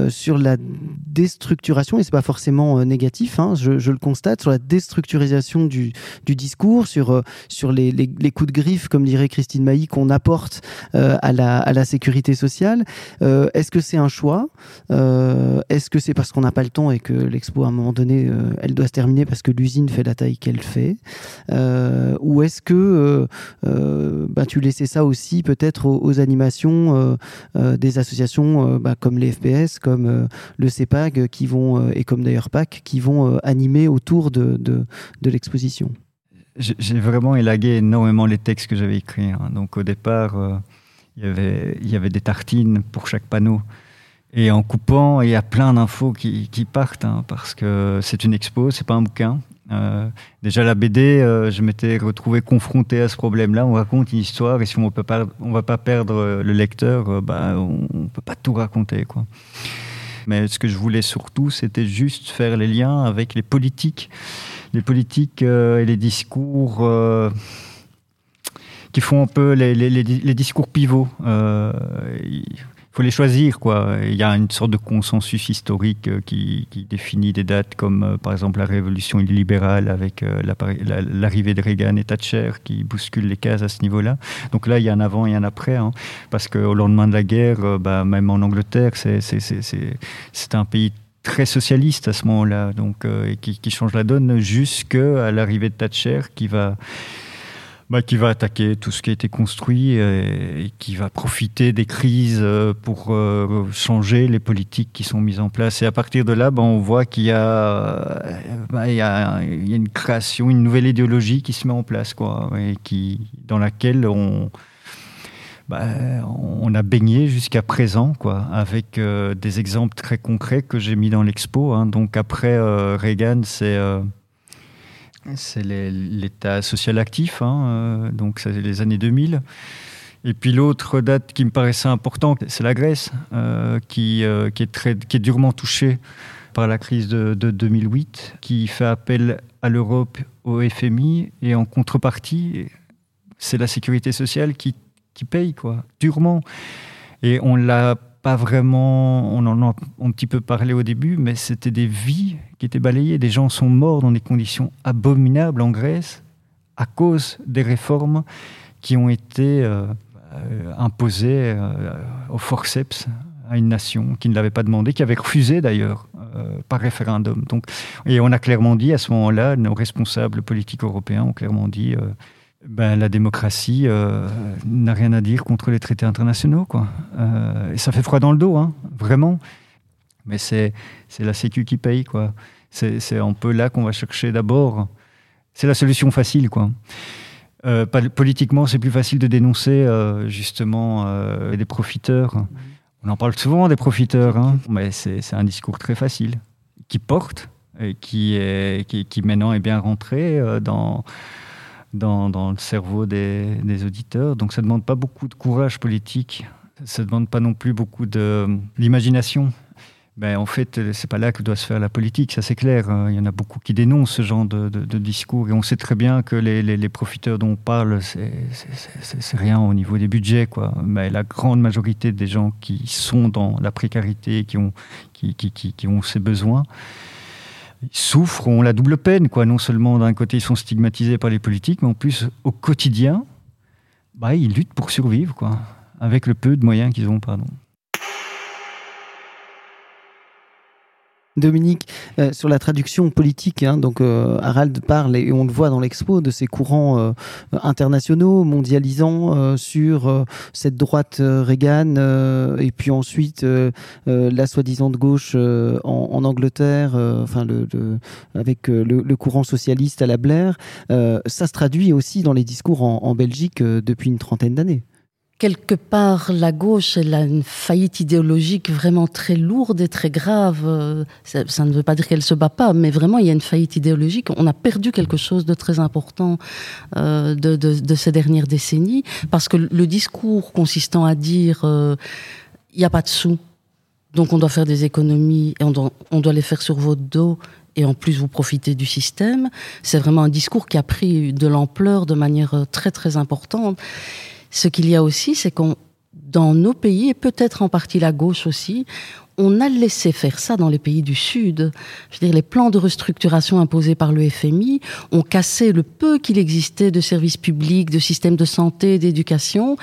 sur la déstructuration et c'est pas forcément négatif. Hein, je, le constate sur la déstructurisation du, du discours, sur sur les, les, les, coups de griffe, comme dirait Christine Mailly, qu'on apporte à la à la sécurité sociale. Est-ce que c'est un choix? Euh, est-ce que c'est parce qu'on n'a pas le temps et que l'expo, à un moment donné, elle doit se terminer parce que l'usine fait la taille qu'elle fait Ou est-ce que bah, tu laissais ça aussi peut-être aux, animations des associations bah, comme les FPS, comme le CEPAG, qui vont, et comme d'ailleurs PAC, qui vont animer autour de, de, l'exposition? J'ai vraiment élagué énormément les textes que j'avais écrits. Hein. Donc au départ, euh, y il y avait des tartines pour chaque panneau. Et en coupant, il y a plein d'infos qui, partent, hein, parce que c'est une expo, c'est pas un bouquin. Euh, déjà la BD, euh, je m'étais retrouvé confronté à ce problème-là. On raconte une histoire et si on ne va pas perdre le lecteur, bah, on ne peut pas tout raconter. Mais ce que je voulais surtout, c'était juste faire les liens avec les politiques, les politiques euh, et les discours euh, qui font un peu les discours pivots. Euh, faut les choisir. Quoi. Il y a une sorte de consensus historique euh, qui, définit des dates comme euh, par exemple la révolution libérale avec euh, l'arrivée de Reagan et Thatcher qui bouscule les cases à ce niveau-là. Donc là, il y a un avant et un après, hein, parce qu'au lendemain de la guerre, bah, même en Angleterre, c'est un pays très socialiste à ce moment-là, donc et qui, qui, change la donne jusqu'à l'arrivée de Thatcher qui va bah, qui va attaquer tout ce qui a été construit et, qui va profiter des crises euh, pour euh, changer les politiques qui sont mises en place. Et à partir de là, bah, on voit qu'il y, bah, a, a une création, une nouvelle idéologie qui se met en place, quoi, et qui, dans laquelle on, bah, a baigné jusqu'à présent, quoi, avec euh, des exemples très concrets que j'ai mis dans l'expo. Hein. Donc après Reagan, c'est c'est l'État social actif, hein, euh, donc c'est les années 2000. Et puis l'autre date qui me paraissait importante, c'est la Grèce, euh, qui, euh, qui, est très, qui est durement touchée par la crise de, 2008, qui fait appel à l'Europe, au FMI, et en contrepartie, c'est la sécurité sociale qui, qui paye, quoi, durement. Et on l'a pas vraiment, on en a un petit peu parlé au début, mais c'était des vies qui étaient balayées. Des gens sont morts dans des conditions abominables en Grèce à cause des réformes qui ont été euh, euh, imposées euh, au forceps à une nation qui ne l'avait pas demandé, qui avait refusé d'ailleurs par référendum. Donc, et on a clairement dit à ce moment-là, nos responsables politiques européens ont clairement dit ben, la démocratie euh, n'a rien à dire contre les traités internationaux. Quoi. Euh, et ça fait froid dans le dos, hein, vraiment. Mais c'est la Sécu qui paye. quoi. C'est un peu là qu'on va chercher d'abord. C'est la solution facile. quoi. Euh, politiquement, c'est plus facile de dénoncer justement des profiteurs. On en parle souvent des profiteurs, hein, mais c'est un discours très facile qui porte et qui, est, qui maintenant est bien rentré dans dans, le cerveau des, auditeurs. Donc ça ne demande pas beaucoup de courage politique, ça ne demande pas non plus beaucoup d'imagination. Ben, en fait, c'est pas là que doit se faire la politique, ça c'est clair. Hein. Il y en a beaucoup qui dénoncent ce genre de, discours et on sait très bien que les, profiteurs dont on parle, c'est rien au niveau des budgets. Mais la grande majorité des gens qui sont dans la précarité, qui ont ces besoins, souffrent, ont la double peine. Quoi. Non seulement d'un côté, ils sont stigmatisés par les politiques, mais en plus, au quotidien, bah, ils luttent pour survivre, quoi, avec le peu de moyens qu'ils ont. Pardon. Dominique, euh, sur la traduction politique, hein, donc euh, Harald parle et on le voit dans l'expo de ces courants euh, internationaux, mondialisants sur cette droite Reagan et puis ensuite la soi-disant gauche en, Angleterre, avec le, courant socialiste à la Blair. ça se traduit aussi dans les discours en Belgique depuis une trentaine d'années quelque part, la gauche, elle a une faillite idéologique vraiment très lourde et très grave. Ça, ne veut pas dire qu'elle se bat pas, mais vraiment, il y a une faillite idéologique. On a perdu quelque chose de très important euh, de, ces dernières décennies, parce que le discours consistant à dire euh, il n'y a pas de sous, donc on doit faire des économies et on doit, on doit les faire sur votre dos et en plus vous profitez du système, c'est vraiment un discours qui a pris de l'ampleur de manière très très importante. Ce qu'il y a aussi, c'est qu'on, dans nos pays, et peut-être en partie la gauche aussi, on a laissé faire ça dans les pays du Sud. Je veux dire, les plans de restructuration imposés par le FMI ont cassé le peu qu'il existait de services publics, de systèmes de santé, d'éducation.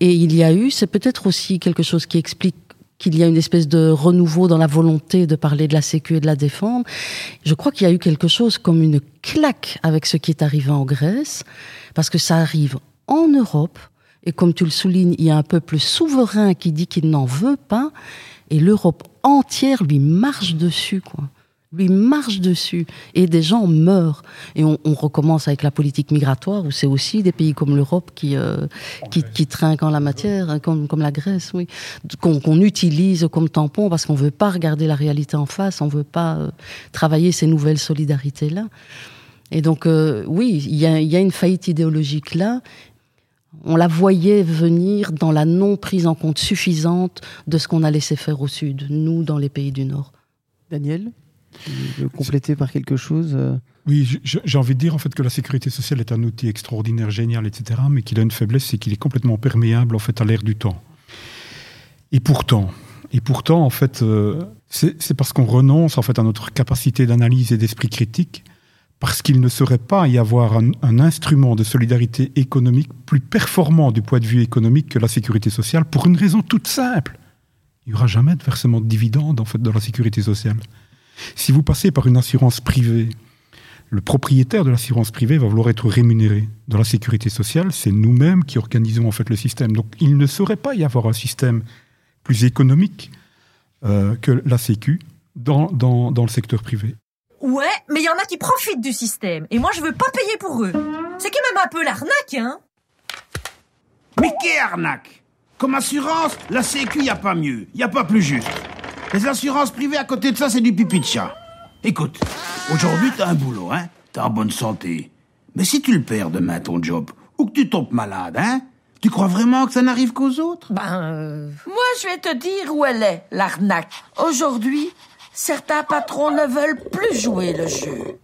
Et il y a eu, c'est peut-être aussi quelque chose qui explique qu'il y a une espèce de renouveau dans la volonté de parler de la sécu et de la défendre. Je crois qu'il y a eu quelque chose comme une claque avec ce qui est arrivé en Grèce, parce que ça arrive en Europe, et comme tu le soulignes, il y a un peuple souverain qui dit qu'il n'en veut pas, et l'Europe entière lui marche dessus, quoi lui marche dessus et des gens meurent. Et on, recommence avec la politique migratoire où c'est aussi des pays comme l'Europe qui, euh, qui, qui, trinquent en la matière, hein, comme, comme la Grèce, oui, qu'on utilise comme tampon parce qu'on veut pas regarder la réalité en face, on veut pas euh, travailler ces nouvelles solidarités là. Et donc euh, oui, il y a une faillite idéologique là. On la voyait venir dans la non prise en compte suffisante de ce qu'on a laissé faire au sud, nous dans les pays du Nord. Daniel compléter par quelque chose euh Oui, j'ai envie de dire en fait que la sécurité sociale est un outil extraordinaire, génial, etc., mais qu'il a une faiblesse, c'est qu'il est complètement perméable en fait à l'ère du temps. Et pourtant, et pourtant en fait, euh, c'est parce qu'on renonce en fait à notre capacité d'analyse et d'esprit critique, parce qu'il ne saurait pas y avoir un, instrument de solidarité économique plus performant du point de vue économique que la sécurité sociale, pour une raison toute simple. Il n'y aura jamais de versement de dividendes dans la sécurité sociale. Si vous passez par une assurance privée, le propriétaire de l'assurance privée va vouloir être rémunéré. Dans la sécurité sociale, c'est nous-mêmes qui organisons en fait le système. Donc il ne saurait pas y avoir un système plus économique euh, que la Sécu dans le secteur privé. Ouais, mais il y en a qui profitent du système. Et moi, je veux pas payer pour eux. C'est quand même un peu l'arnaque, hein Mais qu'est arnaque? Comme assurance, la Sécu, y a pas mieux. Y a pas plus juste. Les assurances privées à côté de ça, c'est du pipi de chat. Écoute, aujourd'hui t'as un boulot, hein T'es en bonne santé. Mais si tu le perds demain ton job, ou que tu tombes malade, hein Tu crois vraiment que ça n'arrive qu'aux autres? Ben, euh, moi je vais te dire où elle est, l'arnaque. Aujourd'hui, certains patrons ne veulent plus jouer le jeu.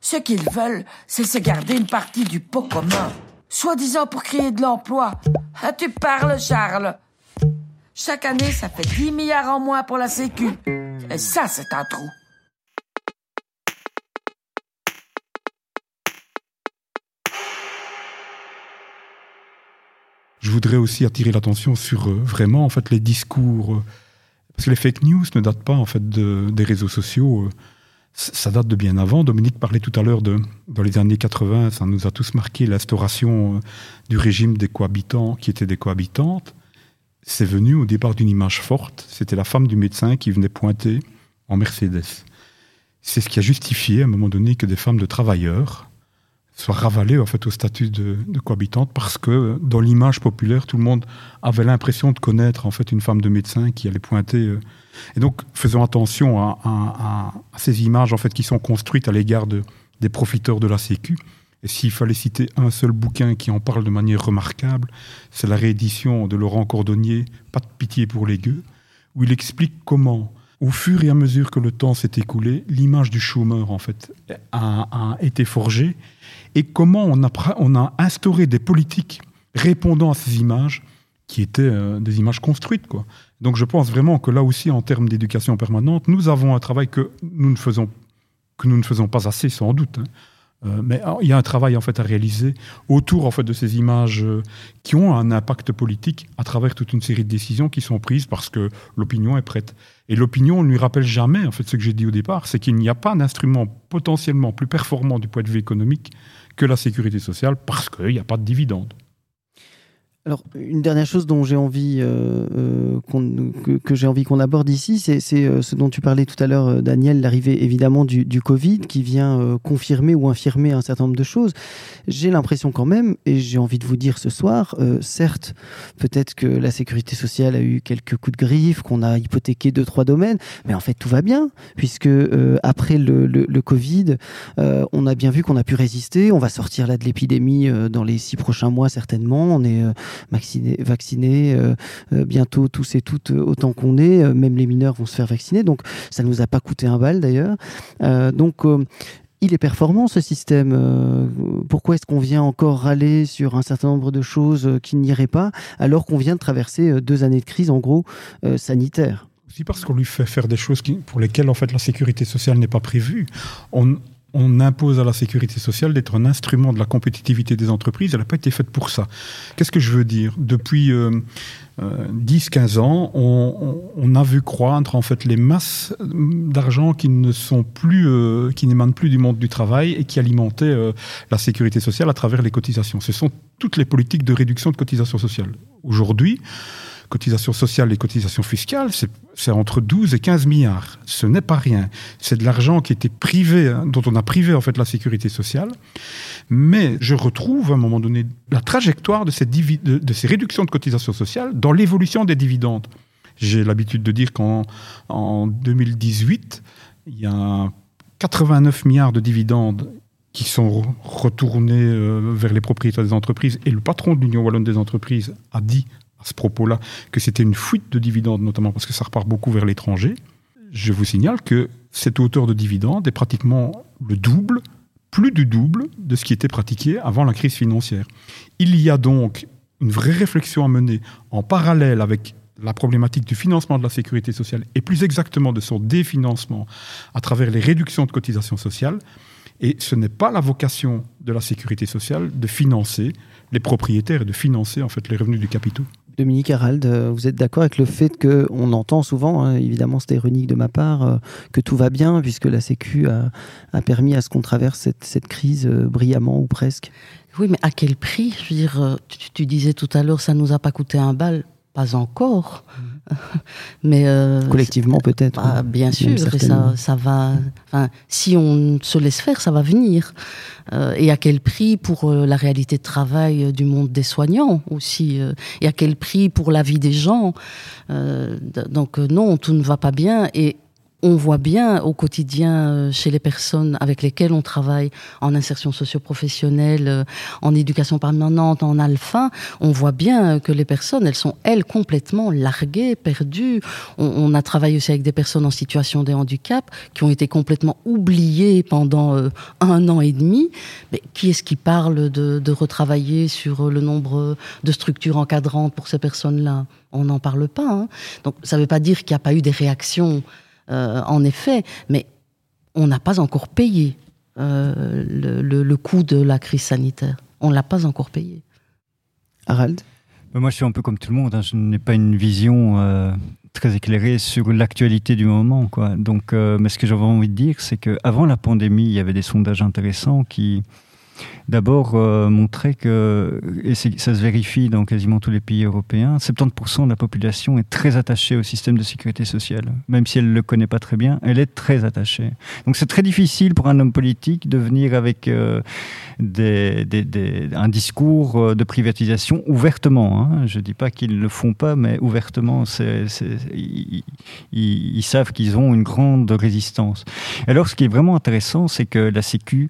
Ce qu'ils veulent, c'est se garder une partie du pot commun, soi-disant pour créer de l'emploi. Ah, tu parles, Charles chaque année, ça fait 10 milliards en moins pour la Sécu. Et ça, c'est un trou. Je voudrais aussi attirer l'attention sur euh, vraiment en fait les discours euh, parce que les fake news ne datent pas en fait des réseaux sociaux. Euh, ça date de bien avant. Dominique parlait tout à l'heure de dans les années 80, ça nous a tous marqué l'instauration du régime des cohabitants qui étaient des cohabitantes c'est venu au départ d'une image forte. C'était la femme du médecin qui venait pointer en Mercedes. C'est ce qui a justifié à un moment donné que des femmes de travailleurs soient ravalées en fait au statut de, cohabitante parce que dans l'image populaire, tout le monde avait l'impression de connaître en fait une femme de médecin qui allait pointer. Euh. Et donc, faisons attention à, ces images en fait qui sont construites à l'égard des profiteurs de la Sécu. Et s'il fallait citer un seul bouquin qui en parle de manière remarquable, c'est la réédition de Laurent Cordonnier, Pas de pitié pour les gueux, où il explique comment, au fur et à mesure que le temps s'est écoulé, l'image du chômeur, en fait, a, été forgée, et comment on a, on instauré des politiques répondant à ces images, qui étaient euh, des images construites, quoi. Donc je pense vraiment que là aussi, en termes d'éducation permanente, nous avons un travail que nous ne faisons, que nous ne faisons pas assez, sans doute. Hein. Euh, mais il y a un travail en fait à réaliser autour en fait de ces images euh, qui ont un impact politique à travers toute une série de décisions qui sont prises parce que l'opinion est prête. Et l'opinion ne lui rappelle jamais en fait ce que j'ai dit au départ, c'est qu'il n'y a pas d'instrument potentiellement plus performant du point de vue économique que la sécurité sociale parce qu'il n'y a pas de dividendes. Alors, une dernière chose dont j'ai envie euh, euh, que, j'ai envie qu'on aborde ici, c'est euh, ce dont tu parlais tout à l'heure, Daniel, l'arrivée évidemment du, du, Covid qui vient confirmer ou infirmer un certain nombre de choses. J'ai l'impression quand même, et j'ai envie de vous dire ce soir, certes, peut-être que la sécurité sociale a eu quelques coups de griffe, qu'on a hypothéqué deux trois domaines, mais en fait tout va bien puisque après le, le, le Covid, on a bien vu qu'on a pu résister. On va sortir là de l'épidémie dans les six prochains mois certainement. On est vaccinés, euh, euh, bientôt tous et toutes euh, autant qu'on est, même les mineurs vont se faire vacciner, donc ça ne nous a pas coûté un bal d'ailleurs. donc il est performant ce système. pourquoi est-ce qu'on vient encore râler sur un certain nombre de choses qui n'iraient pas alors qu'on vient de traverser deux années de crise en gros sanitaire? Aussi parce qu'on lui fait faire des choses pour lesquelles en fait la sécurité sociale n'est pas prévue. On impose à la sécurité sociale d'être un instrument de la compétitivité des entreprises. Elle n'a pas été faite pour ça. Qu'est-ce que je veux dire? Depuis 10-15 ans, on, a vu croître en fait les masses d'argent qui ne sont plus, qui n'émanent plus du monde du travail et qui alimentaient la sécurité sociale à travers les cotisations. Ce sont toutes les politiques de réduction de cotisations sociales. Aujourd'hui, cotisations sociales et cotisations fiscales, c'est entre 12 et 15 milliards. Ce n'est pas rien. C'est de l'argent qui était privé, hein, dont on a privé en fait la sécurité sociale. Mais je retrouve à un moment donné la trajectoire de ces, réductions de cotisations sociales dans l'évolution des dividendes. J'ai l'habitude de dire qu'en en 2018, il y a 89 milliards de dividendes qui sont retournés euh, vers les propriétaires des entreprises. Et le patron de l'Union wallonne des entreprises a dit à ce propos-là que c'était une fuite de dividendes, notamment parce que ça repart beaucoup vers l'étranger. Je vous signale que cette hauteur de dividendes est pratiquement le double, plus du double de ce qui était pratiqué avant la crise financière. Il y a donc une vraie réflexion à mener en parallèle avec la problématique du financement de la sécurité sociale et plus exactement de son définancement à travers les réductions de cotisations sociales. Et ce n'est pas la vocation de la sécurité sociale de financer les propriétaires et de financer en fait les revenus du capitaux. Dominique Harald, euh, vous êtes d'accord avec le fait qu'on entend souvent, hein, évidemment c'était ironique de ma part, euh, que tout va bien puisque la Sécu a, permis à ce qu'on traverse cette, crise euh, brillamment ou presque? Oui, mais à quel prix? Je veux dire, tu, disais tout à l'heure, ça nous a pas coûté un bal. Pas encore, mais collectivement peut-être. Bah, bien sûr, ça, ça va. Si on se laisse faire, ça va venir. Euh, et à quel prix pour euh, la réalité de travail euh, du monde des soignants aussi, et à quel prix pour la vie des gens? donc non, tout ne va pas bien et on voit bien au quotidien euh, chez les personnes avec lesquelles on travaille en insertion socio-professionnelle, euh, en éducation permanente, en alpha, on voit bien que les personnes, elles sont, elles, complètement larguées, perdues. On, a travaillé aussi avec des personnes en situation de handicap qui ont été complètement oubliées pendant euh, un an et demi. Mais qui est-ce qui parle de, de retravailler sur le nombre de structures encadrantes pour ces personnes-là? On n'en parle pas. Hein. Donc ça ne veut pas dire qu'il n'y a pas eu des réactions en effet, mais on n'a pas encore payé euh, le, coût de la crise sanitaire. On ne l'a pas encore payé. Harald? Moi, je suis un peu comme tout le monde. Hein. Je n'ai pas une vision euh, très éclairée sur l'actualité du moment. Quoi. Donc, mais ce que j'avais envie de dire, c'est qu'avant la pandémie, il y avait des sondages intéressants qui D'abord, euh, montrer que, et ça se vérifie dans quasiment tous les pays européens, 70% de la population est très attachée au système de sécurité sociale. Même si elle ne le connaît pas très bien, elle est très attachée. Donc c'est très difficile pour un homme politique de venir avec euh, un discours euh, de privatisation ouvertement. Hein. Je ne dis pas qu'ils ne le font pas, mais ouvertement, ils, ils, savent qu'ils ont une grande résistance. Alors ce qui est vraiment intéressant, c'est que la Sécu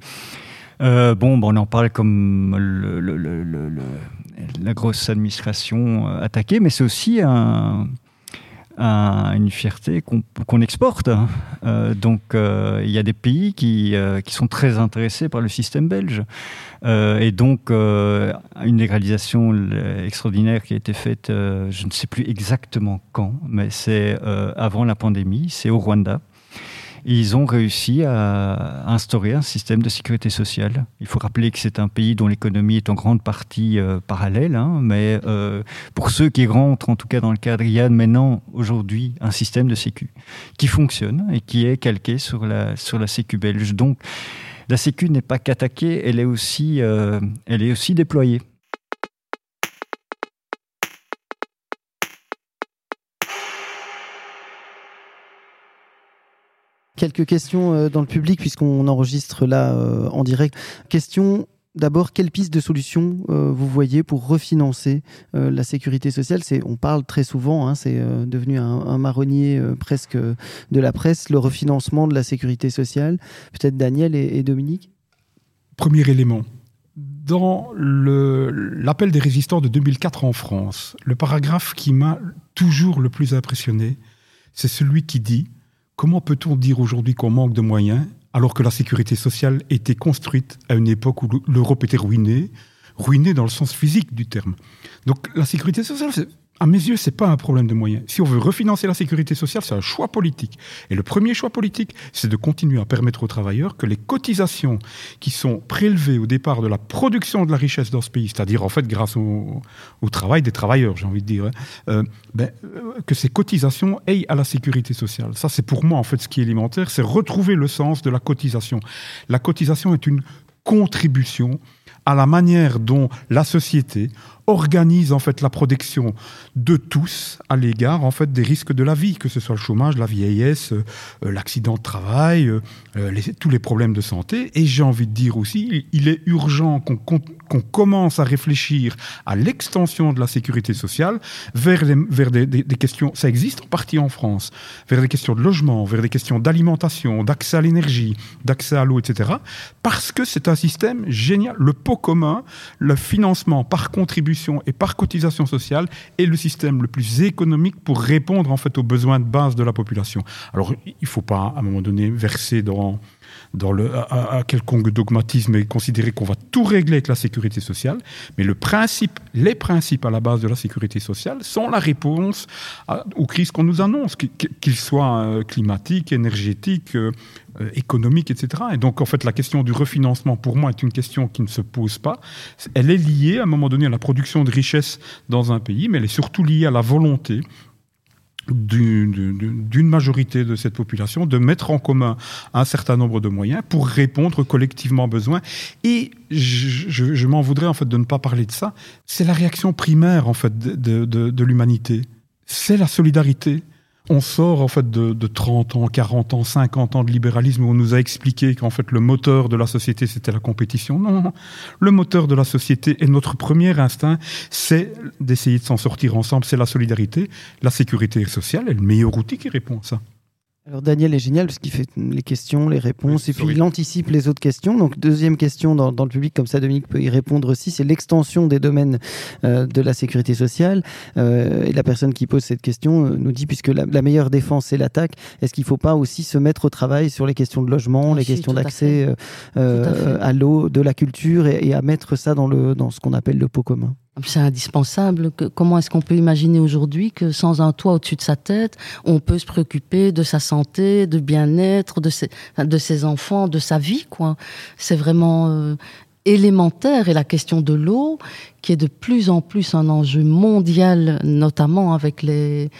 euh, bon, on en parle comme la grosse administration euh, attaquée, mais c'est aussi une fierté qu'on exporte. Hein. Euh, donc, il y a des pays qui, sont très intéressés par le système belge. et donc, une légalisation extraordinaire qui a été faite, je ne sais plus exactement quand, mais c'est avant la pandémie, c'est au Rwanda ils ont réussi à instaurer un système de sécurité sociale. Il faut rappeler que c'est un pays dont l'économie est en grande partie euh, parallèle, hein, mais euh, pour ceux qui rentrent en tout cas dans le cadre, il y a maintenant aujourd'hui un système de sécu qui fonctionne et qui est calqué sur la, sur la sécu belge. Donc la sécu n'est pas qu'attaquée, elle est aussi, euh, elle est aussi déployée. Quelques questions euh, dans le public, puisqu'on enregistre là euh, en direct. Question D'abord, quelle piste de solution euh, vous voyez pour refinancer la sécurité sociale? C'est, On parle très souvent, hein, c'est devenu un, marronnier presque de la presse, le refinancement de la sécurité sociale. Peut-être Daniel et, Dominique? Premier élément. Dans l'appel des résistants de 2004 en France, le paragraphe qui m'a toujours le plus impressionné, c'est celui qui dit Comment peut-on dire aujourd'hui qu'on manque de moyens alors que la sécurité sociale était construite à une époque où l'Europe était ruinée, ruinée dans le sens physique du terme. Donc la sécurité sociale, à mes yeux, c'est pas un problème de moyens. Si on veut refinancer la sécurité sociale, c'est un choix politique. Et le premier choix politique, c'est de continuer à permettre aux travailleurs que les cotisations qui sont prélevées au départ de la production de la richesse dans ce pays, c'est-à-dire en fait grâce au, travail des travailleurs, j'ai envie de dire, hein, euh, ben, euh, que ces cotisations aillent à la sécurité sociale. Ça, c'est pour moi en fait ce qui est élémentaire, c'est retrouver le sens de la cotisation. La cotisation est une contribution à la manière dont la société organise en fait la protection de tous à l'égard en fait des risques de la vie, que ce soit le chômage, la vieillesse, euh, l'accident de travail, euh, euh, tous les problèmes de santé. Et j'ai envie de dire aussi, il est urgent qu'on commence à réfléchir à l'extension de la sécurité sociale vers, vers des, questions, ça existe en partie en France, vers des questions de logement, vers des questions d'alimentation, d'accès à l'énergie, d'accès à l'eau, etc. Parce que c'est un système génial. Le pot commun, le financement par contribution et par cotisation sociale est le système le plus économique pour répondre en fait aux besoins de base de la population. Alors il ne faut pas à un moment donné verser dans dans le, à, quelconque dogmatisme et considérer qu'on va tout régler avec la sécurité sociale. Mais les principes à la base de la sécurité sociale sont la réponse aux crises qu'on nous annonce, qu'ils soient euh, climatiques, énergétiques, euh, économiques, etc. Et donc, en fait, la question du refinancement, pour moi, est une question qui ne se pose pas. Elle est liée, à un moment donné, à la production de richesses dans un pays, mais elle est surtout liée à la volonté d'une majorité de cette population de mettre en commun un certain nombre de moyens pour répondre collectivement aux besoins. Et je, m'en voudrais en fait de ne pas parler de ça. C'est la réaction primaire en fait de l'humanité. C'est la solidarité. On sort en fait de, de, 30 ans, 40 ans, 50 ans de libéralisme où on nous a expliqué qu'en fait le moteur de la société c'était la compétition. Non, non, le moteur de la société et notre premier instinct c'est d'essayer de s'en sortir ensemble, c'est la solidarité, la sécurité sociale est le meilleur outil qui répond à ça. Alors Daniel est génial parce qu'il fait les questions, les réponses, et puis il anticipe les autres questions. Donc deuxième question dans, le public, comme ça Dominique peut y répondre aussi, c'est l'extension des domaines euh, de la sécurité sociale. Euh, et la personne qui pose cette question euh, nous dit, puisque la, meilleure défense c'est l'attaque, est-ce qu'il ne faut pas aussi se mettre au travail sur les questions de logement, les questions d'accès à, l'eau, de la culture, et, et, à mettre ça dans, le, dans ce qu'on appelle le pot commun? C'est indispensable. comment est-ce qu'on peut imaginer aujourd'hui que sans un toit au-dessus de sa tête, on peut se préoccuper de sa santé, de bien-être, de ses, de ses enfants, de sa vie, quoi? C'est vraiment euh, élémentaire. Et la question de l'eau, qui est de plus en plus un enjeu mondial, notamment avec les,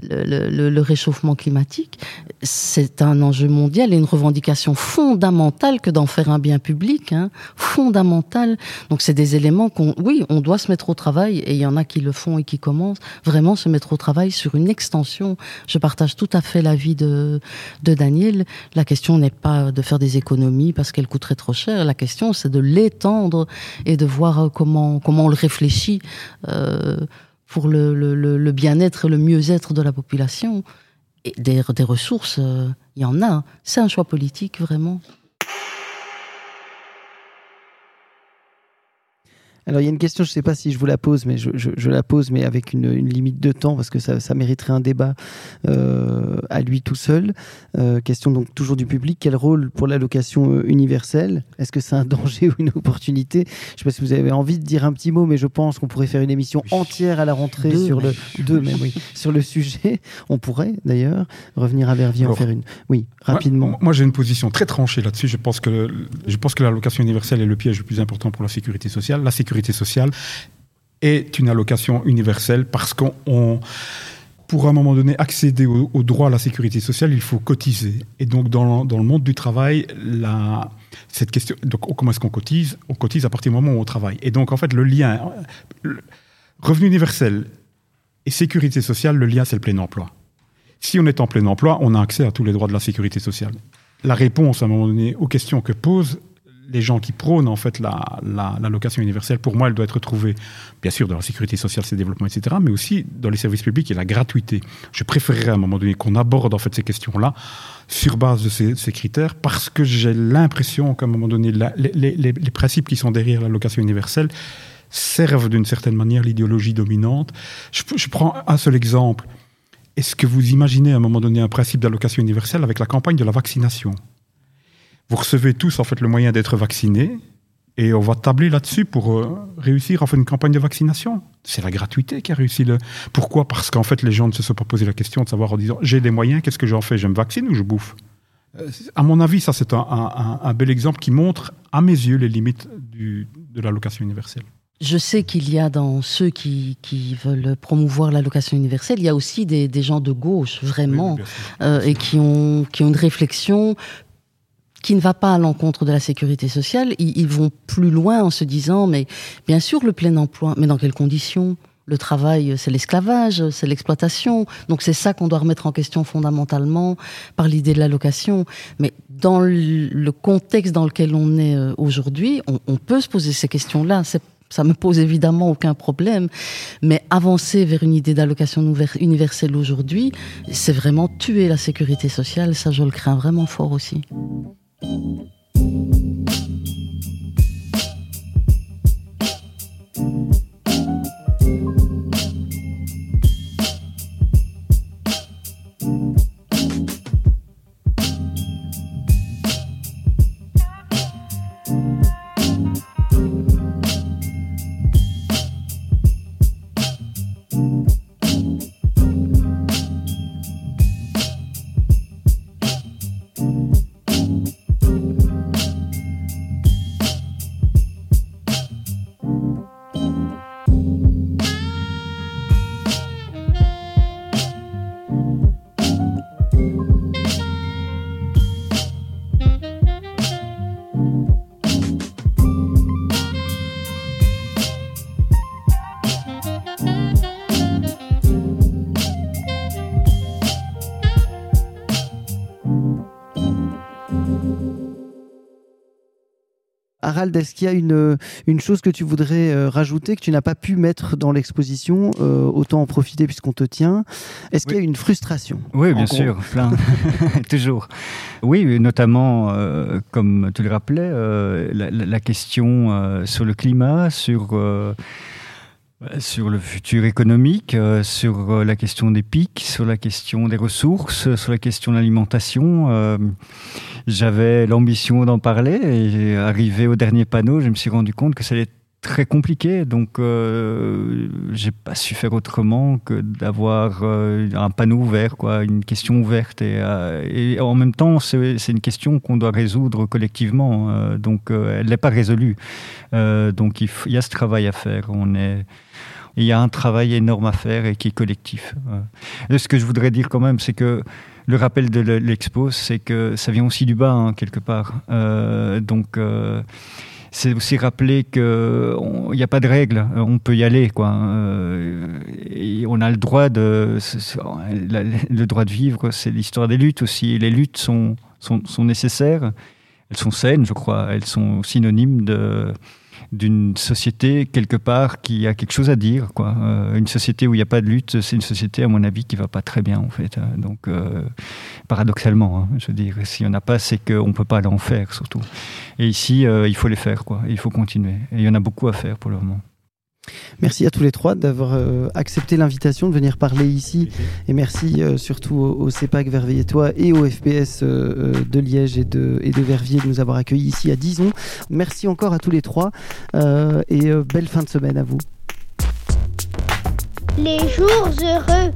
le, le, réchauffement climatique, c'est un enjeu mondial et une revendication fondamentale que d'en faire un bien public, hein, fondamental. Donc c'est des éléments qu'on, oui, on doit se mettre au travail et il y en a qui le font et qui commencent vraiment se mettre au travail sur une extension. Je partage tout à fait l'avis de, de Daniel. La question n'est pas de faire des économies parce qu'elles coûteraient trop cher. La question c'est de l'étendre et de voir comment comment on le réfléchit. Euh, pour le, bien-être et le mieux-être de la population. Et des, ressources, euh, il y en a. C'est un choix politique, vraiment. Alors il y a une question, je ne sais pas si je vous la pose, mais je, je, la pose, mais avec une, une, limite de temps, parce que ça, ça mériterait un débat euh, à lui tout seul. Euh, question donc toujours du public, quel rôle pour l'allocation euh, universelle? Est-ce que c'est un danger ou une opportunité? Je ne sais pas si vous avez envie de dire un petit mot, mais je pense qu'on pourrait faire une émission entière à la rentrée sur le deux même, oui, sur le sujet. On pourrait d'ailleurs revenir à Verviers en faire une. Oui, rapidement. Moi, j'ai une position très tranchée là-dessus. Je pense que je pense que l'allocation universelle est le piège le plus important pour la sécurité sociale. La sécurité sécurité sociale est une allocation universelle parce qu'on pour un moment donné accéder au, droit à la sécurité sociale, il faut cotiser. Et donc, dans, dans le monde du travail, la, cette question, donc, comment est-ce qu'on cotise? On cotise à partir du moment où on travaille. Et donc, en fait, le lien, revenu universel et sécurité sociale, le lien, c'est le plein emploi. Si on est en plein emploi, on a accès à tous les droits de la sécurité sociale. La réponse, à un moment donné, aux questions que pose les gens qui prônent en fait la, la, location universelle, pour moi, elle doit être trouvée, bien sûr, dans la sécurité sociale, ses développements, etc., mais aussi dans les services publics et la gratuité. Je préférerais à un moment donné qu'on aborde en fait ces questions-là sur base de ces, critères, parce que j'ai l'impression qu'à un moment donné, les, les, principes qui sont derrière la location universelle servent d'une certaine manière l'idéologie dominante. Je prends un seul exemple. Est-ce que vous imaginez à un moment donné un principe d'allocation universelle avec la campagne de la vaccination? Vous recevez tous en fait le moyen d'être vacciné Et on va tabler là-dessus pour euh, réussir à faire une campagne de vaccination. C'est la gratuité qui a réussi. Le... Pourquoi? Parce qu'en fait, les gens ne se sont pas posé la question de savoir en disant j'ai des moyens, qu'est-ce que j'en fais? Je me vaccine ou je bouffe? Euh, À mon avis, ça, c'est un, un, un, bel exemple qui montre, à mes yeux, les limites du, de l'allocation universelle. Je sais qu'il y a dans ceux qui, qui, veulent promouvoir l'allocation universelle, il y a aussi des, des gens de gauche, vraiment, oui, euh, et qui ont, qui ont une réflexion qui ne va pas à l'encontre de la sécurité sociale. Ils, vont plus loin en se disant, mais bien sûr le plein emploi, mais dans quelles conditions? Le travail, c'est l'esclavage, c'est l'exploitation. Donc c'est ça qu'on doit remettre en question fondamentalement par l'idée de l'allocation. Mais dans le contexte dans lequel on est euh, aujourd'hui, on, peut se poser ces questions-là. Ça me pose évidemment aucun problème, mais avancer vers une idée d'allocation universelle aujourd'hui, c'est vraiment tuer la sécurité sociale. Ça, je le crains vraiment fort aussi. Thank you. Harald, est-ce qu'il y a une, une chose que tu voudrais euh, rajouter, que tu n'as pas pu mettre dans l'exposition euh, Autant en profiter puisqu'on te tient? Est-ce oui. qu'il y a une frustration? Oui, bien sûr, plein. Toujours. Oui, notamment, euh, comme tu le rappelais, la, la, question sur le climat, sur sur le futur économique, euh, sur euh, la question des pics, sur la question des ressources, sur la question de l'alimentation. Euh, J'avais l'ambition d'en parler et arrivé au dernier panneau, je me suis rendu compte que ça très compliqué, donc euh, j'ai pas su faire autrement que d'avoir euh, un panneau ouvert, quoi, une question ouverte, et, euh, et en même temps c'est une question qu'on doit résoudre collectivement, euh, donc euh, elle n'est pas résolue, donc il, y a ce travail à faire. On est il y a un travail énorme à faire et qui est collectif. Et ce que je voudrais dire quand même, c'est que le rappel de l'expo, c'est que ça vient aussi du bas, hein, quelque part. Donc, c'est aussi rappeler qu'il n'y a pas de règles, on peut y aller. Quoi. Euh, et on a le droit de, le droit de vivre, c'est l'histoire des luttes aussi. Les luttes sont, sont, sont nécessaires, elles sont saines, je crois, elles sont synonymes de d'une société quelque part qui a quelque chose à dire. Quoi. Euh, une société où il n'y a pas de lutte, c'est une société, à mon avis, qui va pas très bien, en fait. Donc, euh, paradoxalement, hein, je veux dire, s'il n'y en a pas, c'est qu'on ne peut pas en faire, surtout. Et ici, euh, il faut les faire, quoi. il faut continuer. Et il y en a beaucoup à faire pour le moment. Merci à tous les trois d'avoir euh, accepté l'invitation de venir parler ici. Et merci euh, surtout au, au CEPAC Verviers-toi et au FPS euh, de Liège et de, et de Verviers de nous avoir accueillis ici à Dison. Merci encore à tous les trois et belle fin de semaine à vous. Les jours heureux.